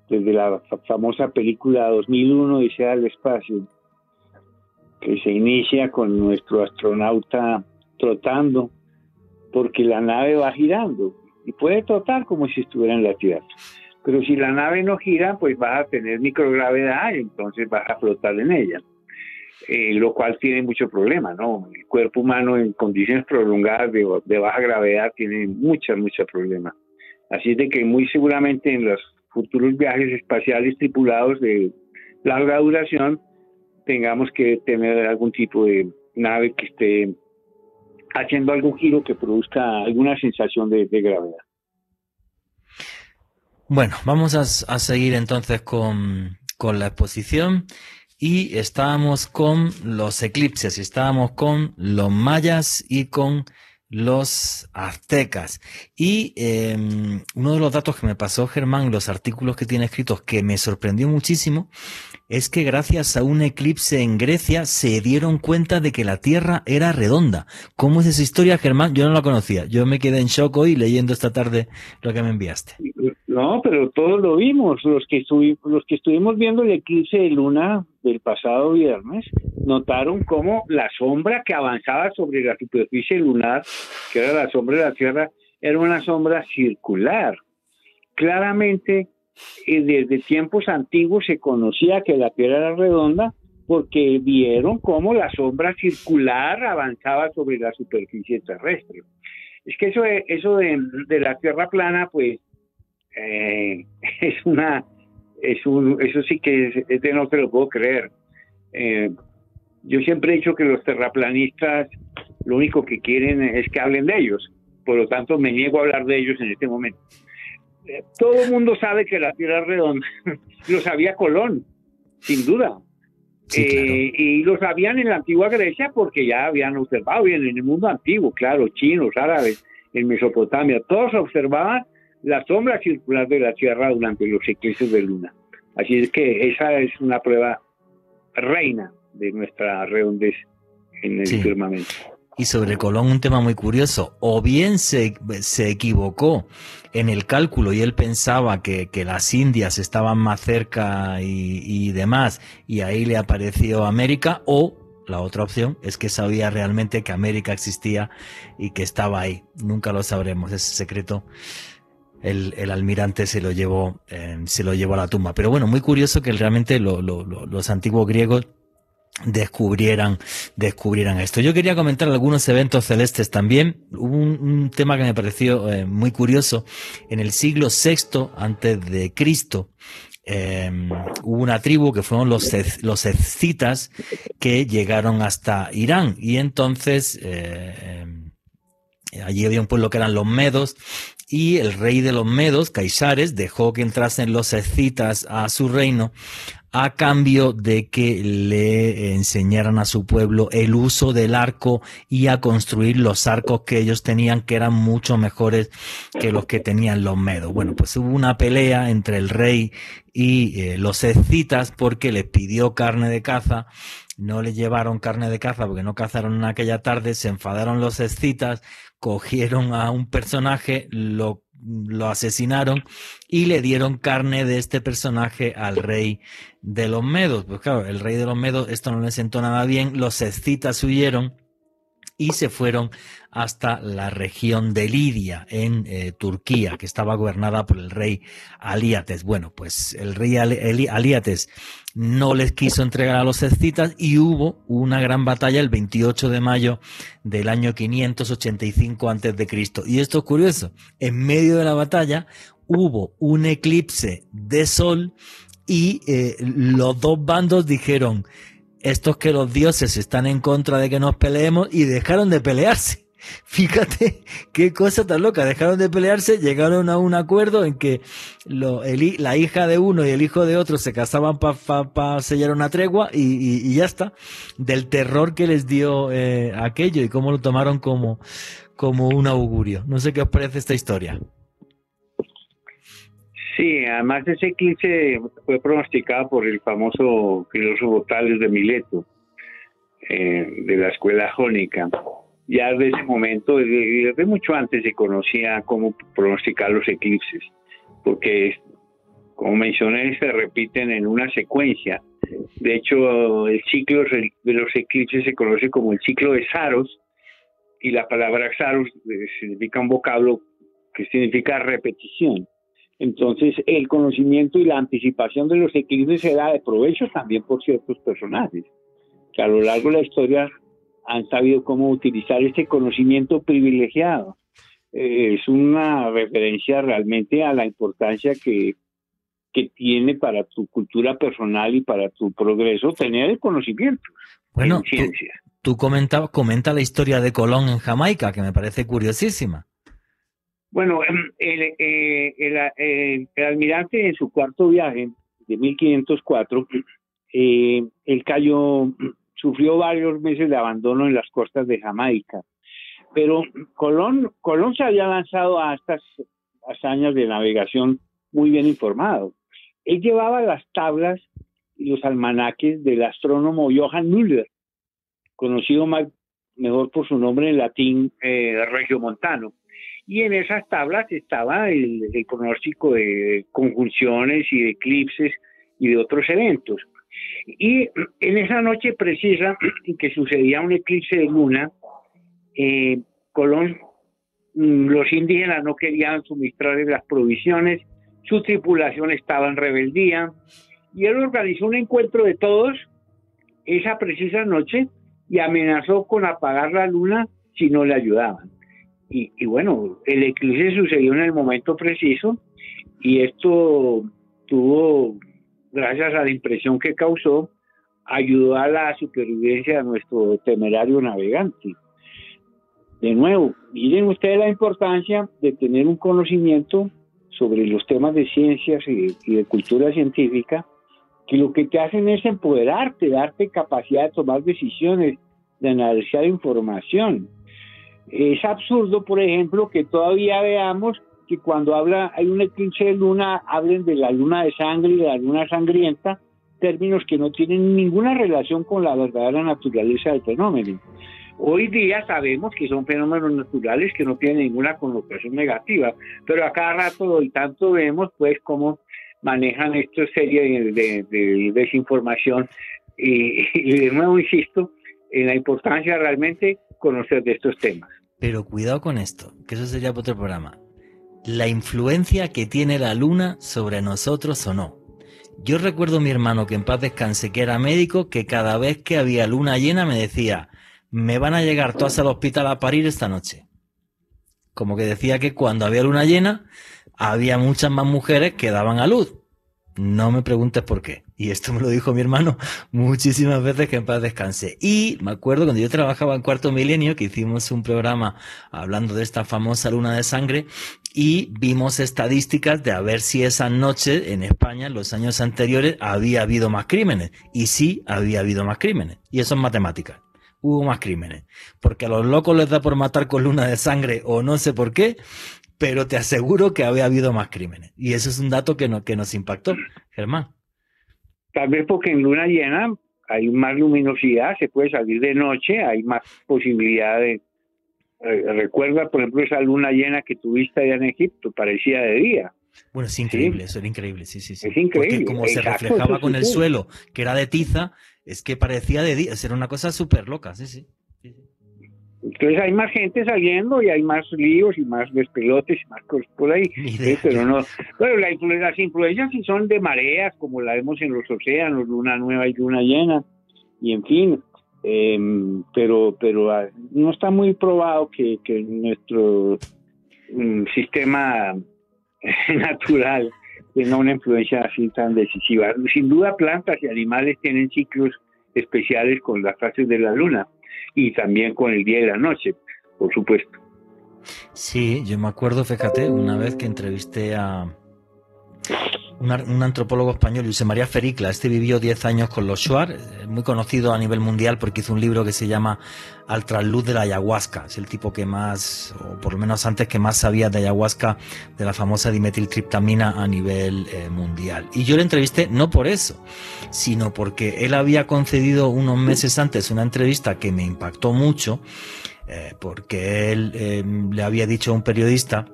desde la famosa película 2001 Dice al espacio, que se inicia con nuestro astronauta trotando, porque la nave va girando y puede trotar como si estuviera en la Tierra. Pero si la nave no gira, pues vas a tener microgravedad y entonces vas a flotar en ella. Eh, lo cual tiene mucho problema, ¿no? El cuerpo humano en condiciones prolongadas de, de baja gravedad tiene muchos, muchos problemas. Así de que muy seguramente en los futuros viajes espaciales tripulados de larga duración tengamos que tener algún tipo de nave que esté haciendo algún giro que produzca alguna sensación de, gravedad. Bueno, vamos a, seguir entonces con, con, la exposición y estábamos con los eclipses, estábamos con los mayas y con los aztecas. Y em, uno de los datos que me pasó Germán, los artículos que tiene escritos, que me sorprendió muchísimo, es que gracias a un eclipse en Grecia se dieron cuenta de que la Tierra era redonda. ¿Cómo es esa historia, Germán? Yo no la conocía. Yo me quedé en shock hoy leyendo esta tarde lo que me enviaste. No, pero todos lo vimos. Los que, los que estuvimos viendo el eclipse de luna del pasado viernes, notaron cómo la sombra que avanzaba sobre la superficie lunar, que era la sombra de la Tierra, era una sombra circular. Claramente desde tiempos antiguos se conocía que la Tierra era redonda porque vieron cómo la sombra circular avanzaba sobre la superficie terrestre. Es que eso de, eso de, la Tierra plana, pues, eh, es una, es un, eso sí que es, de no te lo puedo creer. Eh, yo siempre he dicho que los terraplanistas lo único que quieren es que hablen de ellos, por lo tanto me niego a hablar de ellos en este momento todo el mundo sabe que la Tierra es redonda. lo sabía Colón, sin duda. Eh, y lo sabían en la antigua Grecia porque ya habían observado, y en el mundo antiguo, claro, chinos, árabes, en Mesopotamia, todos observaban la sombra circular de la Tierra durante los eclipses de luna. Así es que esa es una prueba reina de nuestra redondez en el firmamento. Y sobre Colón un tema muy curioso, o bien se, se equivocó en el cálculo y él pensaba que, que las Indias estaban más cerca y, y, demás, y ahí le apareció América, o la otra opción es que sabía realmente que América existía y que estaba ahí. Nunca lo sabremos, ese secreto. El, el, almirante se lo llevó eh, se lo llevó a la tumba pero bueno muy curioso que realmente lo, lo, los antiguos griegos descubrieran, descubrieran esto. Yo quería comentar algunos eventos celestes también. Hubo un, tema que me pareció eh, muy curioso. En el siglo VI antes de Cristo, em, hubo una tribu que fueron los, los que llegaron hasta Irán y entonces eh, em, allí había un pueblo que eran los medos y el rey de los medos, Caisares, dejó que entrasen los escitas a su reino a cambio de que le enseñaran a su pueblo el uso del arco y a construir los arcos que ellos tenían que eran mucho mejores que los que tenían los medos. Bueno, pues hubo una pelea entre el rey y eh, los escitas porque les pidió carne de caza no le llevaron carne de caza porque no cazaron en aquella tarde, se enfadaron los escitas, cogieron a un personaje, lo lo asesinaron y le dieron carne de este personaje al rey de los medos. Pues claro, el rey de los medos esto no le sentó nada bien, los escitas huyeron y se fueron hasta la región de Lidia, en eh, Turquía, que estaba gobernada por el rey Aliates. Bueno, pues el rey Aliates no les quiso entregar a los escitas y hubo una gran batalla el 28 de mayo del año 585 a.C. Y esto es curioso, en medio de la batalla hubo un eclipse de sol y eh, los dos bandos dijeron, estos que los dioses están en contra de que nos peleemos y dejaron de pelearse. Fíjate qué cosa tan loca. Dejaron de pelearse, llegaron a un acuerdo en que la hija de uno y el hijo de otro se casaban para sellar una tregua y, ya está. Del terror que les dio eh, aquello y cómo lo tomaron como, como un augurio. No sé qué os parece esta historia. Sí, además ese eclipse fue pronosticado por el famoso filósofo Tales de Mileto, eh, de la escuela jónica. Ya desde ese momento, desde, mucho antes se conocía cómo pronosticar los eclipses, porque, como mencioné, se repiten en una secuencia. De hecho, el ciclo de los eclipses se conoce como el ciclo de Saros, y la palabra Saros eh, significa un vocablo que significa repetición. Entonces, el conocimiento y la anticipación de los eclipses era de provecho también por ciertos personajes, que a lo largo de la historia han sabido cómo utilizar este conocimiento privilegiado. Eh, es una referencia realmente a la importancia que, que tiene para tu cultura personal y para tu progreso tener el conocimiento bueno, en ciencia. Tú, tú comenta, comenta la historia de Colón en Jamaica, que me parece curiosísima. Bueno, em, eh, el, el, almirante en su cuarto viaje de 1504, eh, él cayó, sufrió varios meses de abandono en las costas de Jamaica, pero Colón, Colón se había lanzado a estas hazañas de navegación muy bien informado. Él llevaba las tablas y los almanaques del astrónomo Johann Müller, conocido más, mejor por su nombre en latín eh, regiomontano y en esas tablas estaba el, pronóstico de conjunciones y de eclipses y de otros eventos. Y en esa noche precisa que sucedía un eclipse de luna, eh, Colón, mm, los indígenas no querían suministrarles las provisiones, su tripulación estaba en rebeldía, y él organizó un encuentro de todos esa precisa noche y amenazó con apagar la luna si no le ayudaban. Y, bueno, el eclipse sucedió en el momento preciso y esto tuvo, gracias a la impresión que causó, ayudó a la supervivencia de nuestro temerario navegante. De nuevo, miren ustedes la importancia de tener un conocimiento sobre los temas de ciencias y de, cultura científica, que lo que te hacen es empoderarte, darte capacidad de tomar decisiones, de analizar información. Es absurdo, por ejemplo, que todavía veamos que cuando habla hay un eclipse de luna, hablen de la luna de sangre y de la luna sangrienta, términos que no tienen ninguna relación con la verdadera naturaleza del fenómeno. Hoy día sabemos que son fenómenos naturales que no tienen ninguna connotación negativa, pero a cada rato y tanto vemos pues cómo manejan esta serie de, desinformación y, y de nuevo insisto en la importancia realmente conocer de estos temas. Pero cuidado con esto, que eso sería para otro programa. La influencia que tiene la luna sobre nosotros o no. Yo recuerdo a mi hermano que en paz descanse, que era médico, que cada vez que había luna llena me decía, me van a llegar todas al hospital a parir esta noche. Como que decía que cuando había luna llena, había muchas más mujeres que daban a luz. No me preguntes por qué. Y esto me lo dijo mi hermano muchísimas veces que en paz descanse. Y me acuerdo cuando yo trabajaba en Cuarto Milenio, que hicimos un programa hablando de esta famosa luna de sangre, y vimos estadísticas de a ver si esa noche en España, en los años anteriores, había habido más crímenes. Y sí, había habido más crímenes. Y eso es matemática. Hubo más crímenes. Porque a los locos les da por matar con luna de sangre o no sé por qué, pero te aseguro que había habido más crímenes. Y eso es un dato que, no, que nos impactó, Germán. Tal vez porque en luna llena hay más luminosidad, se puede salir de noche, hay más posibilidad de... Eh, recuerda, por ejemplo, esa luna llena que tuviste allá en Egipto, parecía de día. Bueno, es increíble, eso era increíble, sí, sí, sí. Es increíble. Porque como se reflejaba con el suelo, que era de tiza, es que parecía de día, era una cosa súper loca, sí, sí. Entonces hay más gente saliendo y hay más líos y más despelotes y más cosas por ahí. pero no, bueno, las influencias sí son de mareas, como la vemos en los océanos, luna nueva y luna llena, y en fin, em, pero pero ah, no está muy probado que, que nuestro mm, sistema natural tenga una influencia así tan decisiva. Sin duda plantas y animales tienen ciclos especiales con las fases de la luna y también con el día y la noche, por supuesto. Sí, yo me acuerdo, fíjate, una vez que entrevisté a un antropólogo español, José María Fericla. Este vivió 10 años con los Shuar, muy conocido a nivel mundial porque hizo un libro que se llama Al trasluz de la ayahuasca. Es el tipo que más, o por lo menos antes que más sabía de ayahuasca, de la famosa dimetiltriptamina a nivel eh, mundial. Y yo le entrevisté no por eso, sino porque él había concedido unos meses antes una entrevista que me impactó mucho, eh, porque él eh, le había dicho a un periodista,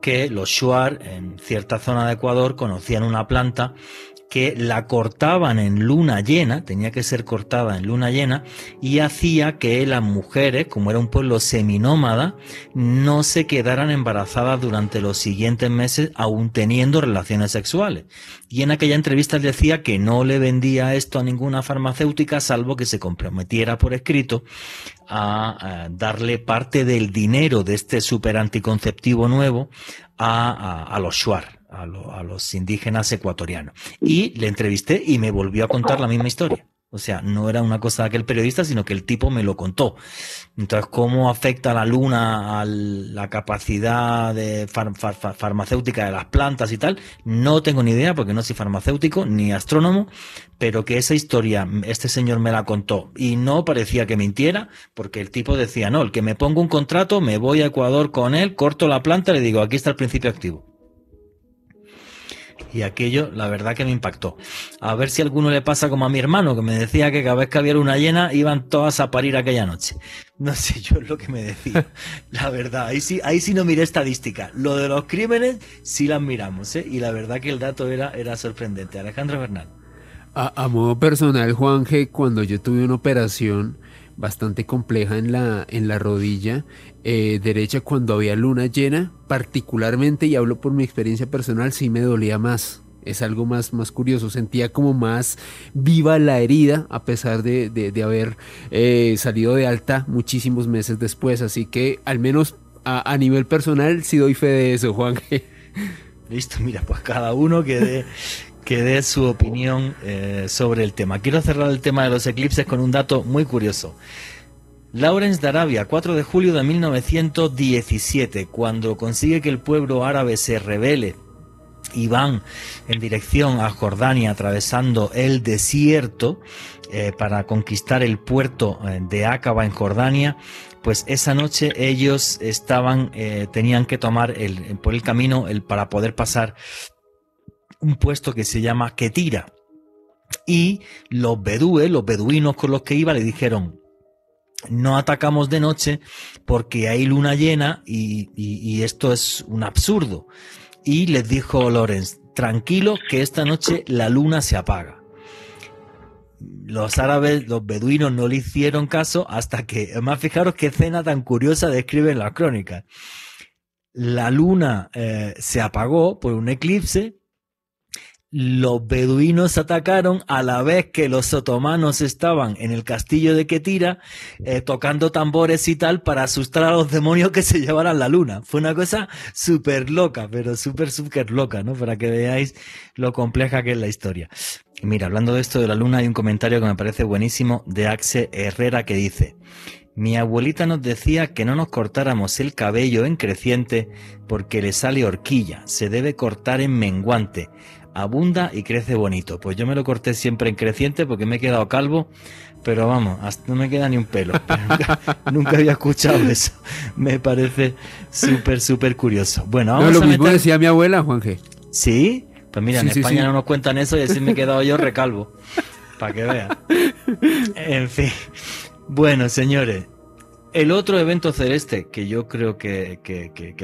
que los Shuar en cierta zona de Ecuador conocían una planta que la cortaban en luna llena, tenía que ser cortada en luna llena, y hacía que las mujeres, como era un pueblo seminómada, no se quedaran embarazadas durante los siguientes meses, aún teniendo relaciones sexuales. Y en aquella entrevista decía que no le vendía esto a ninguna farmacéutica, salvo que se comprometiera por escrito a, darle parte del dinero de este super anticonceptivo nuevo a, los Shuar, a, los indígenas ecuatorianos. Y le entrevisté y me volvió a contar la misma historia. O sea, no era una cosa de aquel periodista, sino que el tipo me lo contó. Entonces, ¿cómo afecta la luna a la capacidad de farmacéutica de las plantas y tal? No tengo ni idea porque no soy farmacéutico ni astrónomo, pero que esa historia este señor me la contó y no parecía que mintiera porque el tipo decía, no, el que me pongo un contrato, me voy a Ecuador con él, corto la planta, le digo, aquí está el principio activo y aquello la verdad que me impactó. A ver si a alguno le pasa como a mi hermano, que me decía que cada vez que había una llena iban todas a parir aquella noche. No sé yo lo que me decía. La verdad, ahí sí, ahí sí no miré estadística. Lo de los crímenes sí las miramos, ¿eh? Y la verdad que el dato era, era sorprendente. Alejandro Bernal. A, a modo personal, Juan G, cuando yo tuve una operación bastante compleja en la, en la rodilla eh, derecha cuando había luna llena, particularmente, y hablo por mi experiencia personal, sí me dolía más. Es algo más, más curioso, sentía como más viva la herida a pesar de, de, haber eh, salido de alta muchísimos meses después. Así que al menos a, nivel personal sí doy fe de eso, Juan. Listo, mira, pues cada uno que que dé su opinión eh, sobre el tema. Quiero cerrar el tema de los eclipses con un dato muy curioso. Lawrence de Arabia, 4 de julio de 1917, cuando consigue que el pueblo árabe se rebele y van en dirección a Jordania atravesando el desierto eh, para conquistar el puerto eh, de Aqaba en Jordania, pues esa noche ellos estaban, tenían que tomar el, por el camino el, para poder pasar un puesto que se llama Ketira. Y los bedúes, los beduinos con los que iba, le dijeron, no atacamos de noche porque hay luna llena y, esto es un absurdo. Y les dijo Lorenz, tranquilo que esta noche la luna se apaga. Los árabes, los beduinos no le hicieron caso hasta que, además fijaros qué escena tan curiosa describen las crónicas. La luna eh, se apagó por un eclipse los beduinos atacaron a la vez que los otomanos estaban en el castillo de Ketira eh, tocando tambores y tal para asustar a los demonios que se llevaran la luna. Fue una cosa súper loca, pero súper, súper loca, ¿no? Para que veáis lo compleja que es la historia. Mira, hablando de esto de la luna, hay un comentario que me parece buenísimo de Axe Herrera que dice, mi abuelita nos decía que no nos cortáramos el cabello en creciente porque le sale horquilla, se debe cortar en menguante abunda y crece bonito. Pues yo me lo corté siempre en creciente porque me he quedado calvo, pero vamos, no me queda ni un pelo. Nunca, había escuchado eso. Me parece súper, súper curioso. Bueno, vamos lo mismo decía mi abuela, Juan G. ¿Sí? Pues mira, en España no nos cuentan eso y así me he quedado yo recalvo. Para que vean. En fin. Bueno, señores, el otro evento celeste que yo creo que,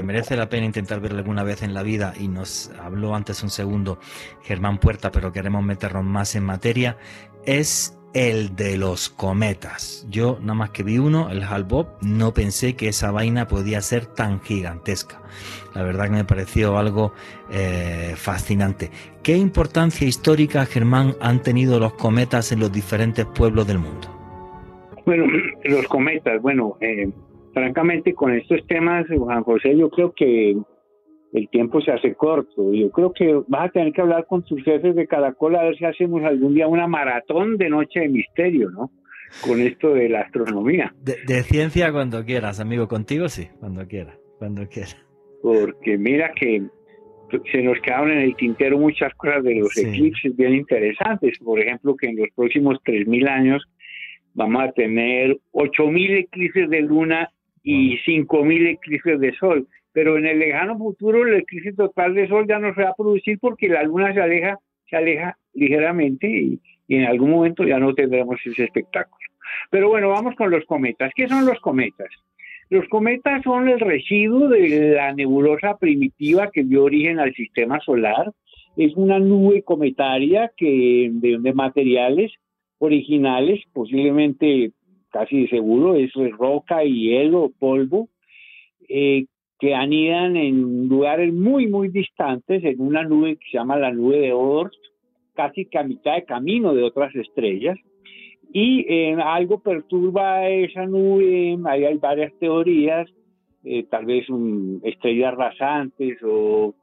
merece la pena intentar ver alguna vez en la vida, y nos habló antes un segundo Germán Puerta, pero queremos meternos más en materia, es el de los cometas. Yo nada más que vi uno, el Hal-Bopp, no pensé que esa vaina podía ser tan gigantesca. La verdad que me pareció algo eh, fascinante. ¿Qué importancia histórica, Germán, han tenido los cometas en los diferentes pueblos del mundo? Bueno, los cometas, bueno, eh, francamente con estos temas, Juan José, yo creo que el tiempo se hace corto. Yo creo que vas a tener que hablar con tus jefes de Caracol a ver si hacemos algún día una maratón de Noche de Misterio, ¿no? Con esto de la astronomía. De, ciencia cuando quieras, amigo. Contigo sí, cuando quieras, cuando quieras. Porque mira que se nos quedaron en el tintero muchas cosas de los eclipses bien interesantes. Por ejemplo, que en los próximos 3.000 años vamos a tener 8.000 eclipses de luna y 5.000 eclipses de sol pero en el lejano futuro el eclipse total de sol ya no se va a producir porque la luna se aleja, se aleja ligeramente y, en algún momento ya no tendremos ese espectáculo. Pero bueno, vamos con los cometas. ¿Qué son los cometas? Los cometas son el residuo de la nebulosa primitiva que dio origen al sistema solar. Es una nube cometaria que de, de materiales originales, posiblemente casi seguro, es roca, hielo, polvo, eh, que anidan en lugares muy, muy distantes, en una nube que se llama la nube de Oort, casi que a mitad de camino de otras estrellas. Y eh, algo perturba esa nube, ahí hay varias teorías, eh, tal vez un, estrellas rasantes o,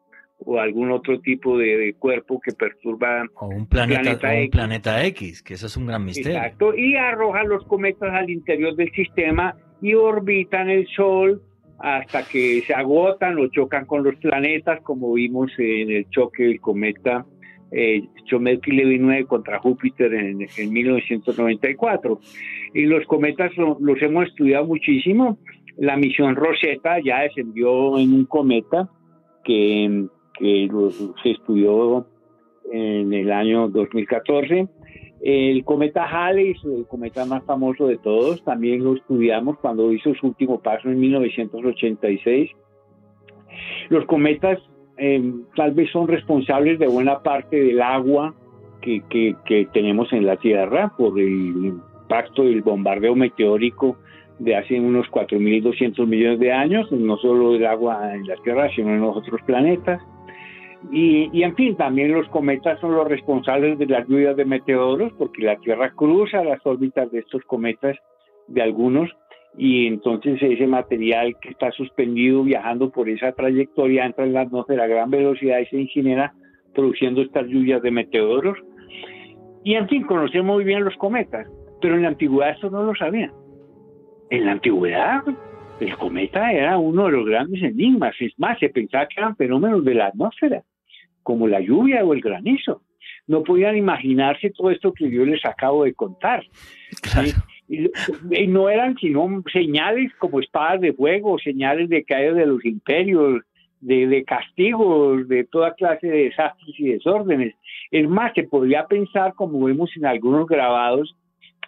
o algún otro tipo de, cuerpo que perturba o un planeta, un planeta X, que eso es un gran misterio. Exacto, y arroja los cometas al interior del sistema y orbitan el Sol hasta que se agotan o chocan con los planetas, como vimos en el choque del cometa eh, Chomedky-Levy 9 contra Júpiter en, 1994. Y los cometas los hemos estudiado muchísimo. La misión Rosetta ya descendió en un cometa que, que se estudió en el año 2014 el cometa Halley, el cometa más famoso de todos, también lo estudiamos cuando hizo su último paso en 1986. Los cometas em, tal vez son responsables de buena parte del agua que, que, tenemos en la Tierra por el impacto del bombardeo meteórico de hace unos 4.200 millones de años, no solo el agua en la Tierra, sino en los otros planetas. Y, en fin, también los cometas son los responsables de las lluvias de meteoros, porque la Tierra cruza las órbitas de estos cometas, de algunos, y entonces ese material que está suspendido viajando por esa trayectoria entra en la atmósfera a gran velocidad y se incinera, produciendo estas lluvias de meteoros. Y en fin, conocemos muy bien los cometas, pero en la antigüedad eso no lo sabían. En la antigüedad el cometa era uno de los grandes enigmas, es más, se pensaba que eran fenómenos de la atmósfera como la lluvia o el granizo. No podían imaginarse todo esto que yo les acabo de contar. Y, no eran sino señales como espadas de fuego, señales de caída de los imperios, de, de, castigos, de toda clase de desastres y desórdenes. Es más, se podría pensar, como vemos en algunos grabados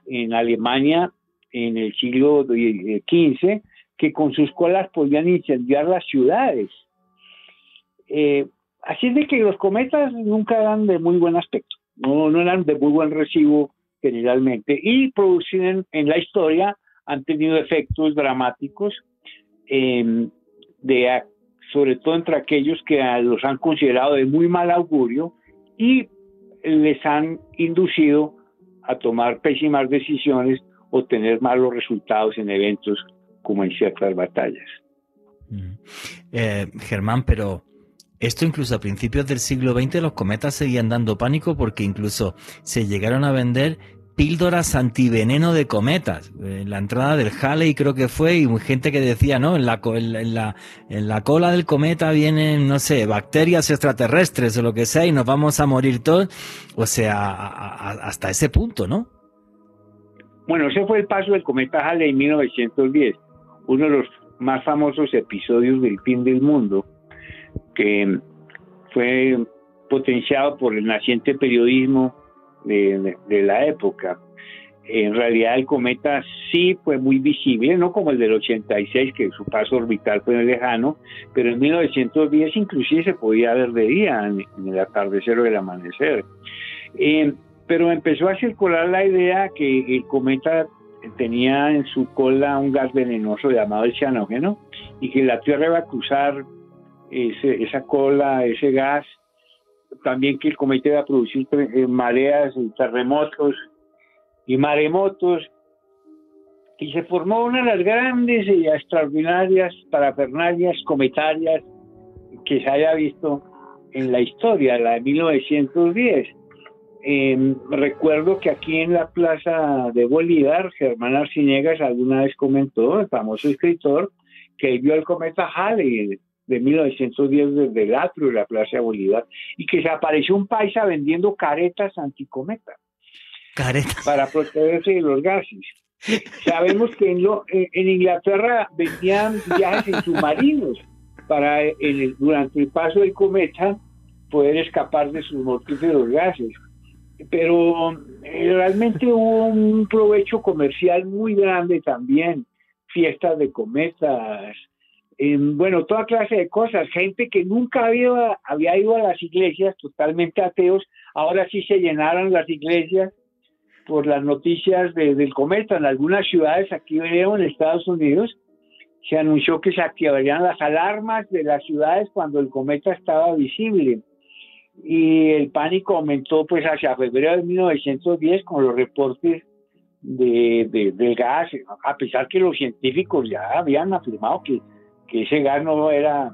en Alemania en el siglo XV, que con sus colas podían incendiar las ciudades. Eh, Así es de que los cometas nunca eran de muy buen aspecto, no, eran de muy buen recibo generalmente y producen en la historia han tenido efectos dramáticos, em, sobre todo entre aquellos que los han considerado de muy mal augurio y les han inducido a tomar pésimas decisiones o tener malos resultados en eventos como en ciertas batallas. Eh, Germán, pero esto incluso a principios del siglo XX los cometas seguían dando pánico porque incluso se llegaron a vender píldoras antiveneno de cometas. En la entrada del Halley creo que fue y gente que decía, ¿no? En la, en, la, en la cola del cometa vienen, no sé, bacterias extraterrestres o lo que sea y nos vamos a morir todos. O sea, hasta ese punto, ¿no? Bueno, ese fue el paso del cometa Halley en 1910, uno de los más famosos episodios del fin del mundo que fue potenciado por el naciente periodismo de, la época. En realidad el cometa sí fue muy visible, no como el del 86, que su paso orbital fue lejano, pero en 1910 inclusive se podía ver de día, en, el atardecer o el amanecer. pero empezó a circular la idea que el cometa tenía en su cola un gas venenoso llamado el cianógeno y que la Tierra iba a cruzar esa cola, ese gas, también que el cometa iba a producir eh, mareas y terremotos y maremotos y se formó una de las grandes y extraordinarias parafernalias cometarias que se haya visto en la historia, la de 1910. Em, recuerdo que aquí en la plaza de Bolívar, Germán Arciniegas alguna vez comentó, el famoso escritor, que vio el cometa Halley de 1910 desde el atrio de la plaza Bolívar y que se apareció un paisa vendiendo caretas anticometa. Caretas. Para protegerse de los gases. Sabemos que en, en Inglaterra vendían viajes en submarinos para durante el paso del cometa poder escapar de sus mortíferos gases. Pero eh, realmente hubo un provecho comercial muy grande también, fiestas de cometas, bueno, toda clase de cosas. Gente que nunca había, había ido a las iglesias, totalmente ateos, ahora sí se llenaron las iglesias por las noticias del cometa. En algunas ciudades, aquí en Estados Unidos, se anunció que se activarían las alarmas de las ciudades cuando el cometa estaba visible. Y el pánico aumentó pues hacia febrero de 1910 con los reportes de, de, gas, a pesar que los científicos ya habían afirmado que, que ese gas no era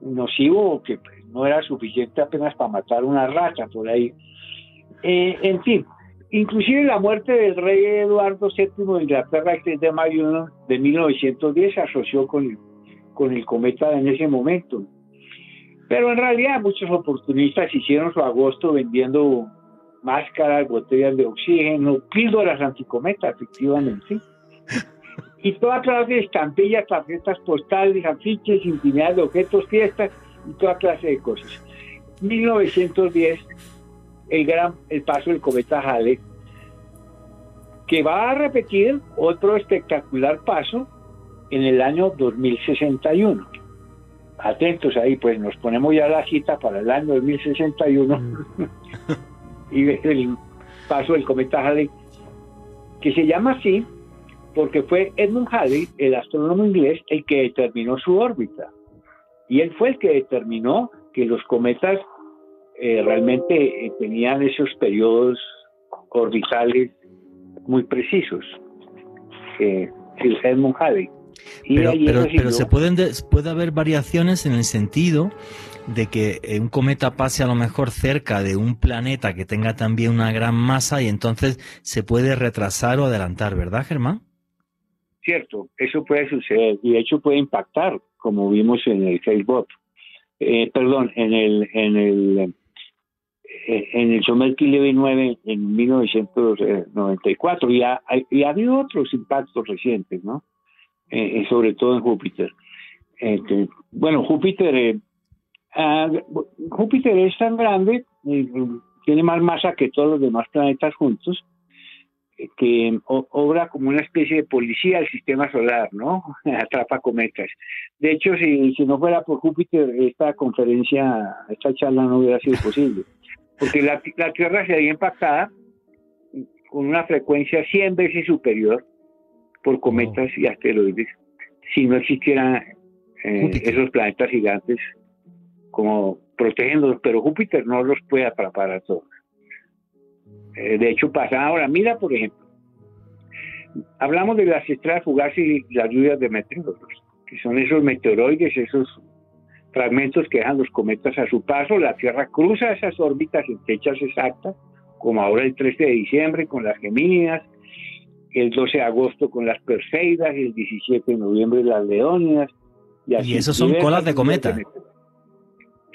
nocivo, que no era suficiente apenas para matar una rata por ahí. Eh, en fin, Inclusive la muerte del rey Eduardo VII de Inglaterra el 3 de mayo de 1910 se asoció con el, con el cometa en ese momento. Pero en realidad muchos oportunistas hicieron su agosto vendiendo máscaras, botellas de oxígeno, píldoras anticometa, efectivamente. Y toda clase de estampillas, tarjetas postales, afiches, intimidad de objetos, fiestas y toda clase de cosas. 1910 el gran el paso del cometa Halley, que va a repetir otro espectacular paso en el año 2061. Atentos ahí, pues nos ponemos ya la cita para el año 2061 mm. y el paso del cometa Halley, que se llama así porque fue Edmund Halley, el astrónomo inglés, el que determinó su órbita. Y él fue el que determinó que los cometas eh, realmente eh, tenían esos periodos orbitales muy precisos. Eh, Edmund Halley. pero, pero, se pueden puede haber variaciones en el sentido de que un cometa pase a lo mejor cerca de un planeta que tenga también una gran masa y entonces se puede retrasar o adelantar, ¿verdad, Germán? Cierto, eso puede suceder y de hecho puede impactar, como vimos en el Facebook, eh, perdón, en el en el eh, en el Somerville Levy 9 en 1994 y ha, y ha habido otros impactos recientes, ¿no? Eh, sobre todo en Júpiter. Este, bueno, Júpiter, Júpiter es tan grande, tiene más masa que todos los demás planetas juntos, que obra como una especie de policía del sistema solar, ¿no? Atrapa cometas. De hecho, si, si no fuera por Júpiter, esta conferencia, esta charla no hubiera sido posible porque la, Tierra sería impactada con una frecuencia 100 veces superior por cometas y asteroides si no existieran eh, esos planetas gigantes como protegiéndolos, pero Júpiter no los puede atrapar a todos. Eh, de hecho, pasa ahora, mira por ejemplo, hablamos de las estrellas fugaces y las lluvias de meteoros, que son esos meteoroides, esos fragmentos que dejan los cometas a su paso, la Tierra cruza esas órbitas en fechas exactas, como ahora el 13 de diciembre con las Gemínidas, el 12 de agosto con las Perseidas, el 17 de noviembre las Leónidas. Y, ¿Y esos son colas de cometa.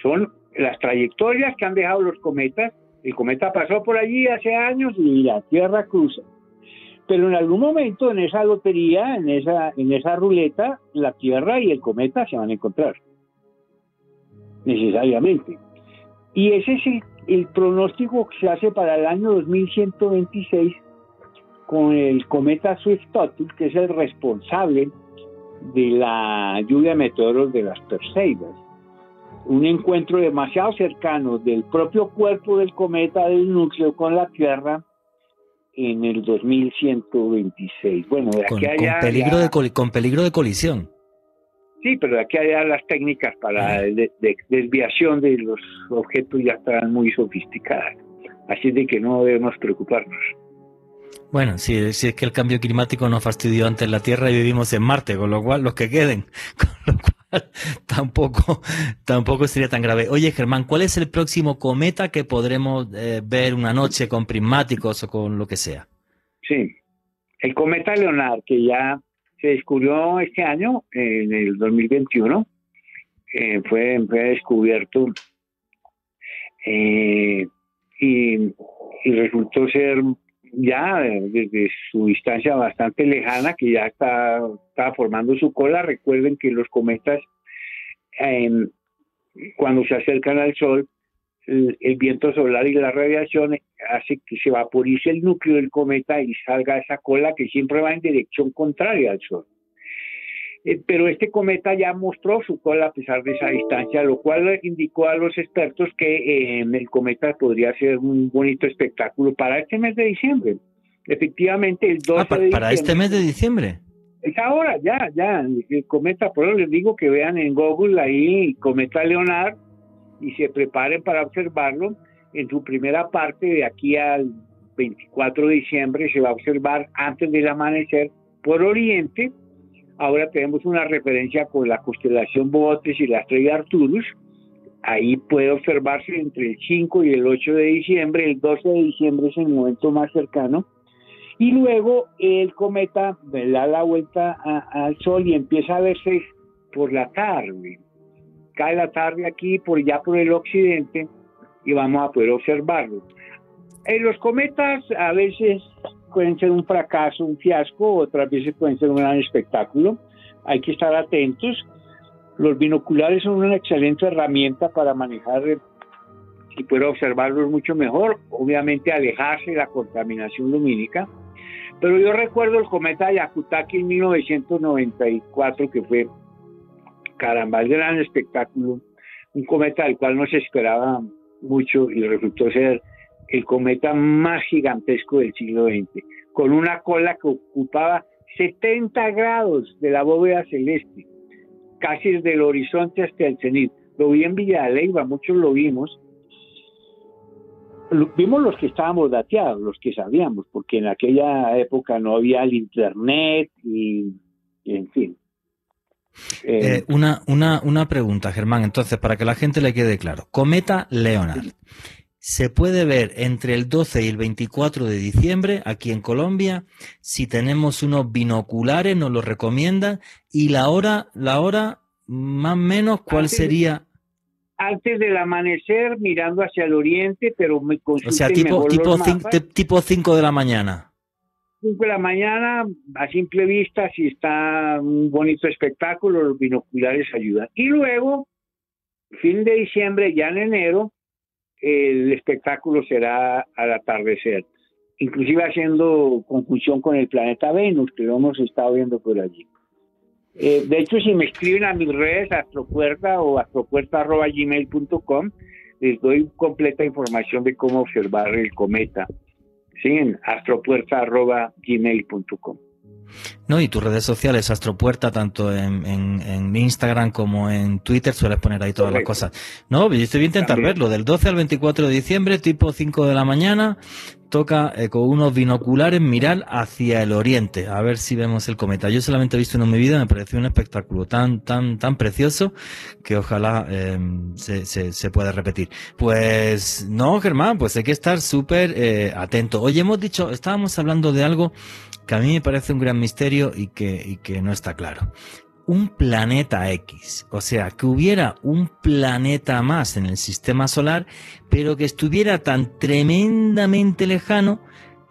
Son las trayectorias que han dejado los cometas. El cometa pasó por allí hace años y la Tierra cruza. Pero en algún momento en esa lotería, en esa, en esa ruleta, la Tierra y el cometa se van a encontrar necesariamente. Y ese es el, pronóstico que se hace para el año 2126 con el cometa Swift-Tuttle, que es el responsable de la lluvia de meteoros de las Perseidas. Un encuentro demasiado cercano del propio cuerpo del cometa del núcleo con la Tierra en el 2126. Bueno, de Con, aquí a con allá peligro ya- de con peligro de colisión. Sí, pero de aquí a allá las técnicas para de, de- desviación de los objetos ya están muy sofisticadas. Así de que no debemos preocuparnos. Bueno, si, si es que el cambio climático nos fastidió antes la Tierra y vivimos en Marte, con lo cual los que queden, con lo cual tampoco, tampoco sería tan grave. Oye, Germán, ¿cuál es el próximo cometa que podremos eh, ver una noche con prismáticos o con lo que sea? Sí, el cometa Leonard, que ya se descubrió este año, en el 2021, eh, fue, fue descubierto eh, y, y resultó ser ya eh, desde su distancia bastante lejana, que ya está, está formando su cola. Recuerden que los cometas, cuando se acercan al Sol, el, el viento solar y la radiación hace que se vaporice el núcleo del cometa y salga esa cola que siempre va en dirección contraria al Sol. Eh, pero este cometa ya mostró su cola a pesar de esa distancia, lo cual indicó a los expertos que eh, el cometa podría ser un bonito espectáculo para este mes de diciembre. Efectivamente, el 12 Ah, pa- de para este diciembre- mes de diciembre. es ahora, ya, ya, el cometa, por eso les digo que vean en Google ahí cometa Leonard y se preparen para observarlo. En su primera parte, de aquí al 24 de diciembre, se va a observar antes del amanecer por oriente. Ahora tenemos una referencia con la constelación Botes y la estrella Arcturus. Ahí puede observarse entre el 5 y el 8 de diciembre. El 12 de diciembre es el momento más cercano. Y luego el cometa da la vuelta al Sol y empieza a verse por la tarde. Cae la tarde aquí, por ya por el occidente, y vamos a poder observarlo. Eh, los cometas a veces pueden ser un fracaso, un fiasco, otras veces pueden ser un gran espectáculo. Hay que estar atentos. Los binoculares son una excelente herramienta para manejar eh, y poder observarlos mucho mejor. Obviamente alejarse de la contaminación lumínica. Pero yo recuerdo el cometa Yakutaki en 1994, que fue, caramba, el gran espectáculo. Un cometa del cual no se esperaba mucho y resultó ser el cometa más gigantesco del siglo XX, con una cola que ocupaba 70 grados de la bóveda celeste, casi desde el horizonte hasta el cenit. Lo vi en Villa de Leyva, muchos lo vimos, lo- vimos los que estábamos dateados, los que sabíamos, porque en aquella época no había el internet y, y en fin. Eh, Eh, una, una, una pregunta, Germán, entonces, para que la gente le quede claro. Cometa Leonard. Se puede ver entre el 12 y el 24 de diciembre aquí en Colombia. Si tenemos unos binoculares, nos lo recomiendan. Y la hora, la hora, más o menos, ¿cuál Antes- sería? antes del amanecer, mirando hacia el oriente, pero me O sea, tipo, tipo, los cin- mapas. te- tipo 5 de la mañana. 5 de la mañana, a simple vista, si está un bonito espectáculo, los binoculares ayudan. Y luego, fin de diciembre, ya en enero, el espectáculo será al atardecer, inclusive haciendo conjunción con el planeta Venus, que lo hemos estado viendo por allí. Eh, de hecho, si me escriben a mis redes, astropuerta o astropuerta.gmail.com, les doy completa información de cómo observar el cometa. Sí, en astropuerta.gmail.com. No, y tus redes sociales, Astropuerta, tanto en, en- en Instagram como en Twitter, sueles poner ahí todas las cosas. No, yo estoy voy a intentar También. verlo. Del 12 al 24 de diciembre, tipo 5 de la mañana, toca eh, con unos binoculares mirar hacia el oriente, a ver si vemos el cometa. Yo solamente he visto uno en mi vida, me pareció un espectáculo tan, tan, tan precioso que ojalá eh, se, se, se pueda repetir. Pues no, Germán, pues hay que estar súper eh, atento. Oye, hemos dicho, estábamos hablando de algo que a mí me parece un gran misterio y que, y que no está claro. Un planeta X, o sea, que hubiera un planeta más en el sistema solar, pero que estuviera tan tremendamente lejano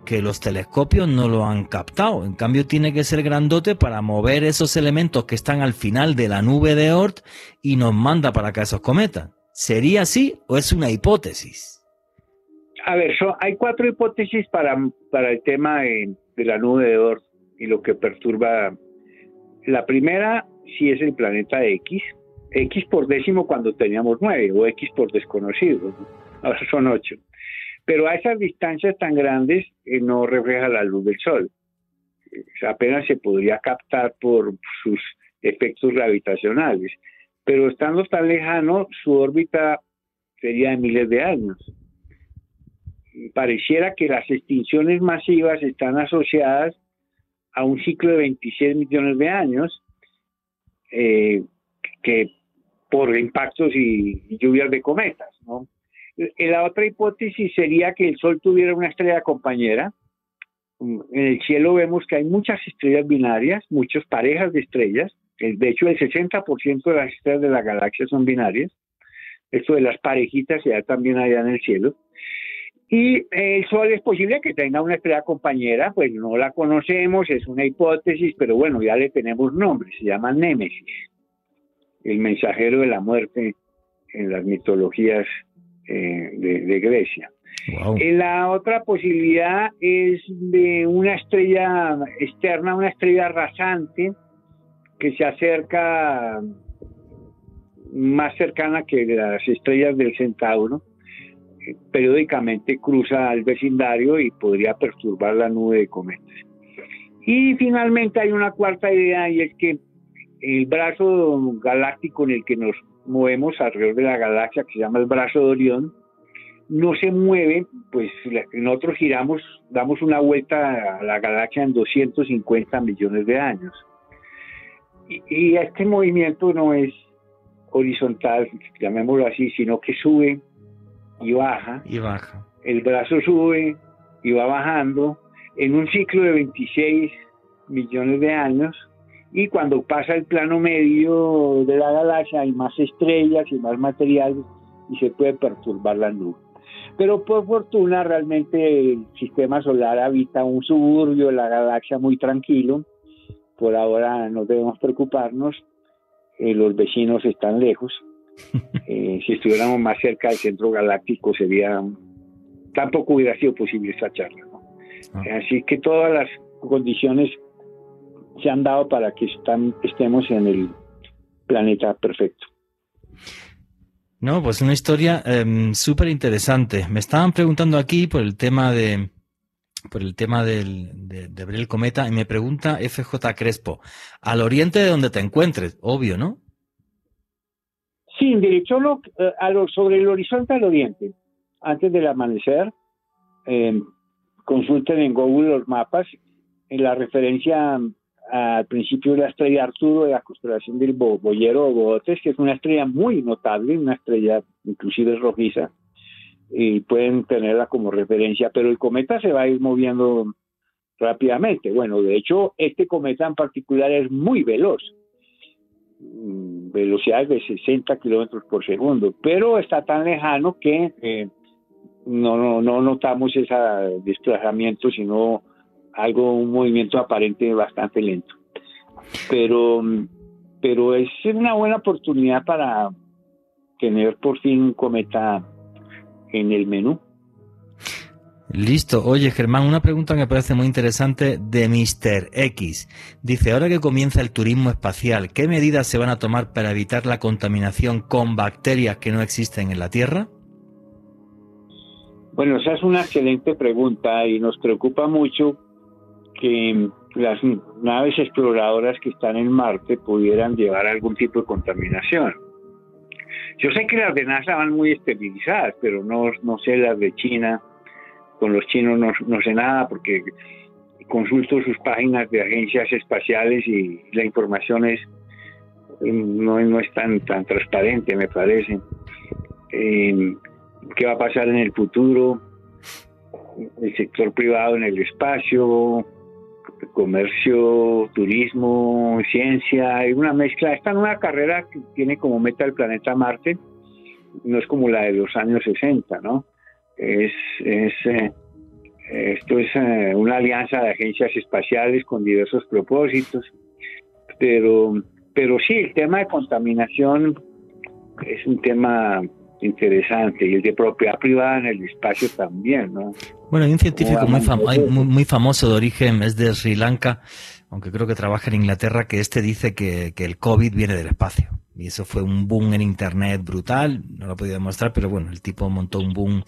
que los telescopios no lo han captado. En cambio, tiene que ser grandote para mover esos elementos que están al final de la nube de Oort y nos manda para acá esos cometas. ¿Sería así o es una hipótesis? A ver, hay cuatro hipótesis para, para el tema de, de la nube de Oort y lo que perturba. La primera, si es el planeta X, X por décimo cuando teníamos 9 o X por desconocido, ahora son 8. Pero a esas distancias tan grandes eh, no refleja la luz del Sol. apenas se podría captar por sus efectos gravitacionales. Pero estando tan lejano, su órbita sería de miles de años. Pareciera que las extinciones masivas están asociadas a un ciclo de 26 millones de años, eh, que por impactos y, lluvias de cometas. ¿no? La otra hipótesis sería que el Sol tuviera una estrella compañera. En el cielo vemos que hay muchas estrellas binarias, muchas parejas de estrellas. De hecho, el 60% de las estrellas de la galaxia son binarias. Esto de las parejitas da también allá en el cielo. Y el Sol es posible que tenga una estrella compañera, pues no la conocemos, es una hipótesis, pero bueno, ya le tenemos nombre, se llama Némesis, el mensajero de la muerte en las mitologías eh, de, Grecia. Eh, la otra posibilidad es de una estrella externa, una estrella rasante que se acerca más cercana que las estrellas del Centauro periódicamente cruza el vecindario y podría perturbar la nube de cometas. Y finalmente hay una cuarta idea y es que el brazo galáctico en el que nos movemos alrededor de la galaxia, que se llama el brazo de Orión, no se mueve, pues nosotros giramos, damos una vuelta a la galaxia en 250 millones de años. Y, y este movimiento no es horizontal, llamémoslo así, sino que sube y baja. Y baja. El brazo sube y va bajando en un ciclo de 26 millones de años y cuando pasa el plano medio de la galaxia hay más estrellas y más material y se puede perturbar la nube. Pero por fortuna realmente el sistema solar habita un suburbio de la galaxia muy tranquilo. Por ahora no debemos preocuparnos. Eh, los vecinos están lejos eh, si estuviéramos más cerca del centro galáctico sería tampoco hubiera sido posible esta charla. Ah. Así que todas las condiciones se han dado para que estemos en el planeta perfecto. No, pues una historia em, súper interesante. Me estaban preguntando aquí por el tema de por el tema del, de, de ver el cometa y me pregunta FJ Crespo, al oriente de donde te encuentres, obvio, ¿no? Sí, en dirección eh, lo, sobre el horizonte al oriente, antes del amanecer, eh, consulten en Google los mapas, en la referencia al principio de la estrella Arturo de la constelación del Boyero o Botes, que es una estrella muy notable, una estrella inclusive rojiza, y pueden tenerla como referencia, pero el cometa se va a ir moviendo rápidamente. Bueno, de hecho, este cometa en particular es muy veloz Mm, velocidades de 60 kilómetros por segundo, pero está tan lejano que eh, no, no, no notamos ese desplazamiento, sino algo, un movimiento aparente bastante lento. Pero, pero es una buena oportunidad para tener por fin un cometa en el menú. Listo. Oye, Germán, una pregunta que me parece muy interesante de Mr. X. Dice, ahora que comienza el turismo espacial, ¿qué medidas se van a tomar para evitar la contaminación con bacterias que no existen en la Tierra? Bueno, esa es una excelente pregunta y nos preocupa mucho que las naves exploradoras que están en Marte pudieran llevar algún tipo de contaminación. Yo sé que las de NASA van muy esterilizadas, pero no, no sé las de China con los chinos no, sé nada porque consulto sus páginas de agencias espaciales y la información es no, no es tan, tan transparente, me parece. Eh, ¿Qué va a pasar en el futuro? El sector privado en el espacio, comercio, turismo, ciencia, hay una mezcla. Esta nueva carrera que tiene como meta el planeta Marte no es como la de los años 60, ¿no? Es, eh, esto es eh, una alianza de agencias espaciales con diversos propósitos, pero, pero sí, el tema de contaminación es un tema interesante y el de propiedad privada en el espacio también, ¿no? Bueno, hay un científico muy, muy, famoso de origen, es de Sri Lanka, aunque creo que trabaja en Inglaterra, que este dice que, que el COVID viene del espacio Y eso fue un boom en Internet brutal, no lo he podido demostrar, pero bueno, el tipo montó un boom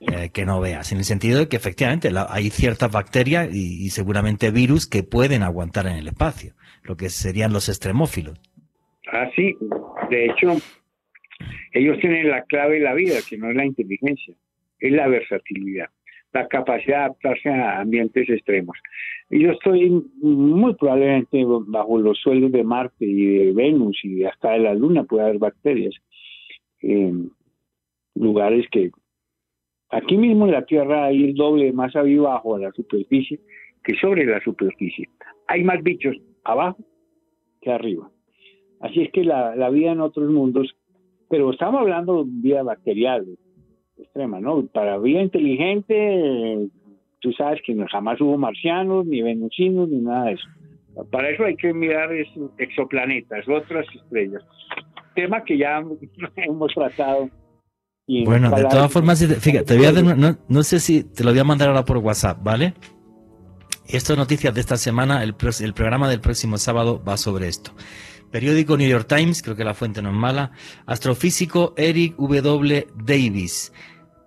eh, que no veas, en el sentido de que efectivamente hay ciertas bacterias y, seguramente virus que pueden aguantar en el espacio, lo que serían los extremófilos. Ah, sí, de hecho, ellos tienen la clave de la vida, que no es la inteligencia, es la versatilidad, la capacidad de adaptarse a ambientes extremos. Yo estoy muy probablemente bajo los suelos de Marte y de Venus y hasta de la Luna puede haber bacterias. En lugares que aquí mismo en la Tierra hay el doble más masa bajo a la superficie que sobre la superficie. Hay más bichos abajo que arriba. Así es que la, la vida en otros mundos, pero estamos hablando de vida bacterial extrema, ¿no? Para vida inteligente, tú sabes que jamás hubo marcianos, ni venusinos, ni nada de eso. Para eso hay que mirar exoplanetas, otras estrellas. Tema que ya hemos tratado. bueno, de todas formas, fíjate, te voy a no, no, sé si te lo voy a mandar ahora por WhatsApp, ¿vale? Estas noticias de esta semana, el, el programa del próximo sábado va sobre esto. Periódico New York Times, creo que la fuente no es mala. Astrofísico Eric W. Davis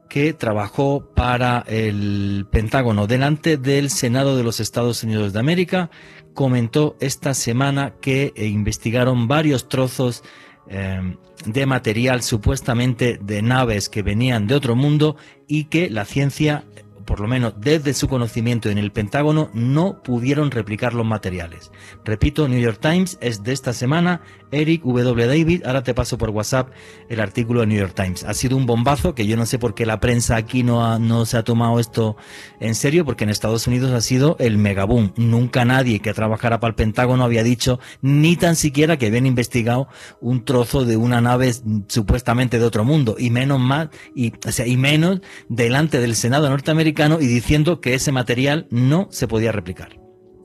que trabajó para el Pentágono delante del Senado de los Estados Unidos de América, comentó esta semana que eh, investigaron varios trozos eh, de material supuestamente de naves que venían de otro mundo y que la ciencia por lo menos desde su conocimiento en el Pentágono, no pudieron replicar los materiales. Repito, New York Times es de esta semana, Eric W. David, ahora te paso por WhatsApp el artículo de New York Times. Ha sido un bombazo que yo no sé por qué la prensa aquí no, no se ha tomado esto en serio, porque en Estados Unidos ha sido el megaboom. Nunca nadie que trabajara para el Pentágono había dicho ni tan siquiera que habían investigado un trozo de una nave supuestamente de otro mundo, y menos más, y, o sea, y menos delante del Senado norteamericano y diciendo que ese material no se podía replicar.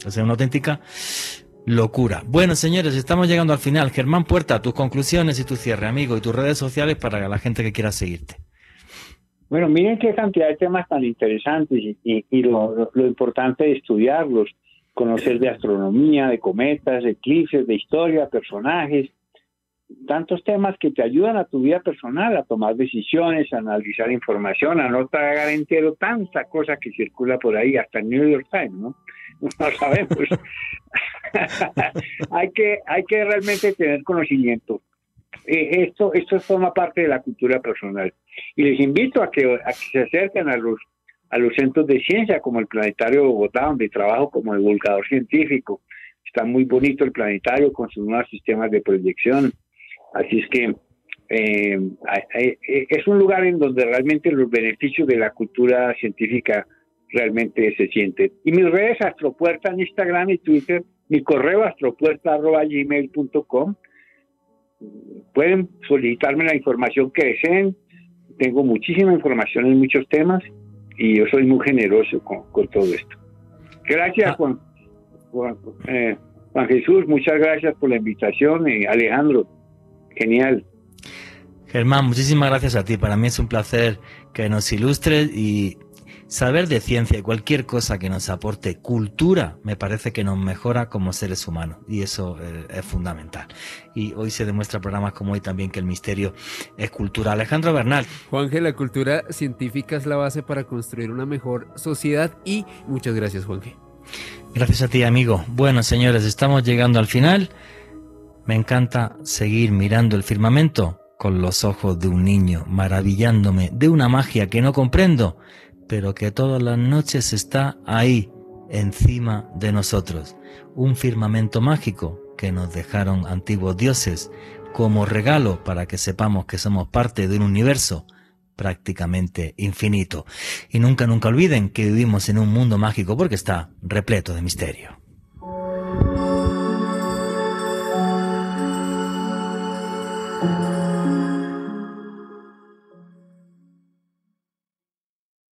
O sea, una auténtica locura. Bueno, señores, estamos llegando al final. Germán Puerta, tus conclusiones y tu cierre, amigo, y tus redes sociales para la gente que quiera seguirte. Bueno, miren qué cantidad de temas tan interesantes y, lo, lo, importante de estudiarlos, conocer de astronomía, de cometas, de eclipses, de historia, personajes, tantos temas que te ayudan a tu vida personal, a tomar decisiones, a analizar información, a no tragar entero tanta cosa que circula por ahí, hasta el New York Times, ¿no? No sabemos. hay, que, hay que realmente tener conocimiento. Eh, esto, esto forma parte de la cultura personal. Y les invito a que, a que se acerquen a los, a los centros de ciencia, como el Planetario de Bogotá, donde trabajo como divulgador científico. Está muy bonito el planetario con sus nuevos sistemas de proyección Así es que eh, es un lugar en donde realmente los beneficios de la cultura científica realmente se sienten. Y mis redes Astropuerta en Instagram y Twitter, mi correo astropuerta.gmail.com. Pueden solicitarme la información que deseen. Tengo muchísima información en muchos temas y yo soy muy generoso con, todo esto. Gracias, ah. Juan, eh, Juan, Jesús. Muchas gracias por la invitación. Alejandro, Genial. Germán, muchísimas gracias a ti. Para mí es un placer que nos ilustres y saber de ciencia y cualquier cosa que nos aporte cultura me parece que nos mejora como seres humanos y eso eh, es fundamental. Y hoy se demuestra programas como hoy también que el misterio es cultura. Alejandro Bernal. Juanje, la cultura científica es la base para construir una mejor sociedad y muchas gracias, Juanje. Gracias a ti, amigo. Bueno, señores, estamos llegando al final. Me encanta seguir mirando el firmamento con los ojos de un niño, maravillándome de una magia que no comprendo, pero que todas las noches está ahí, encima de nosotros. Un firmamento mágico que nos dejaron antiguos dioses como regalo para que sepamos que somos parte de un universo prácticamente infinito. Y nunca, nunca olviden que vivimos en un mundo mágico porque está repleto de misterio.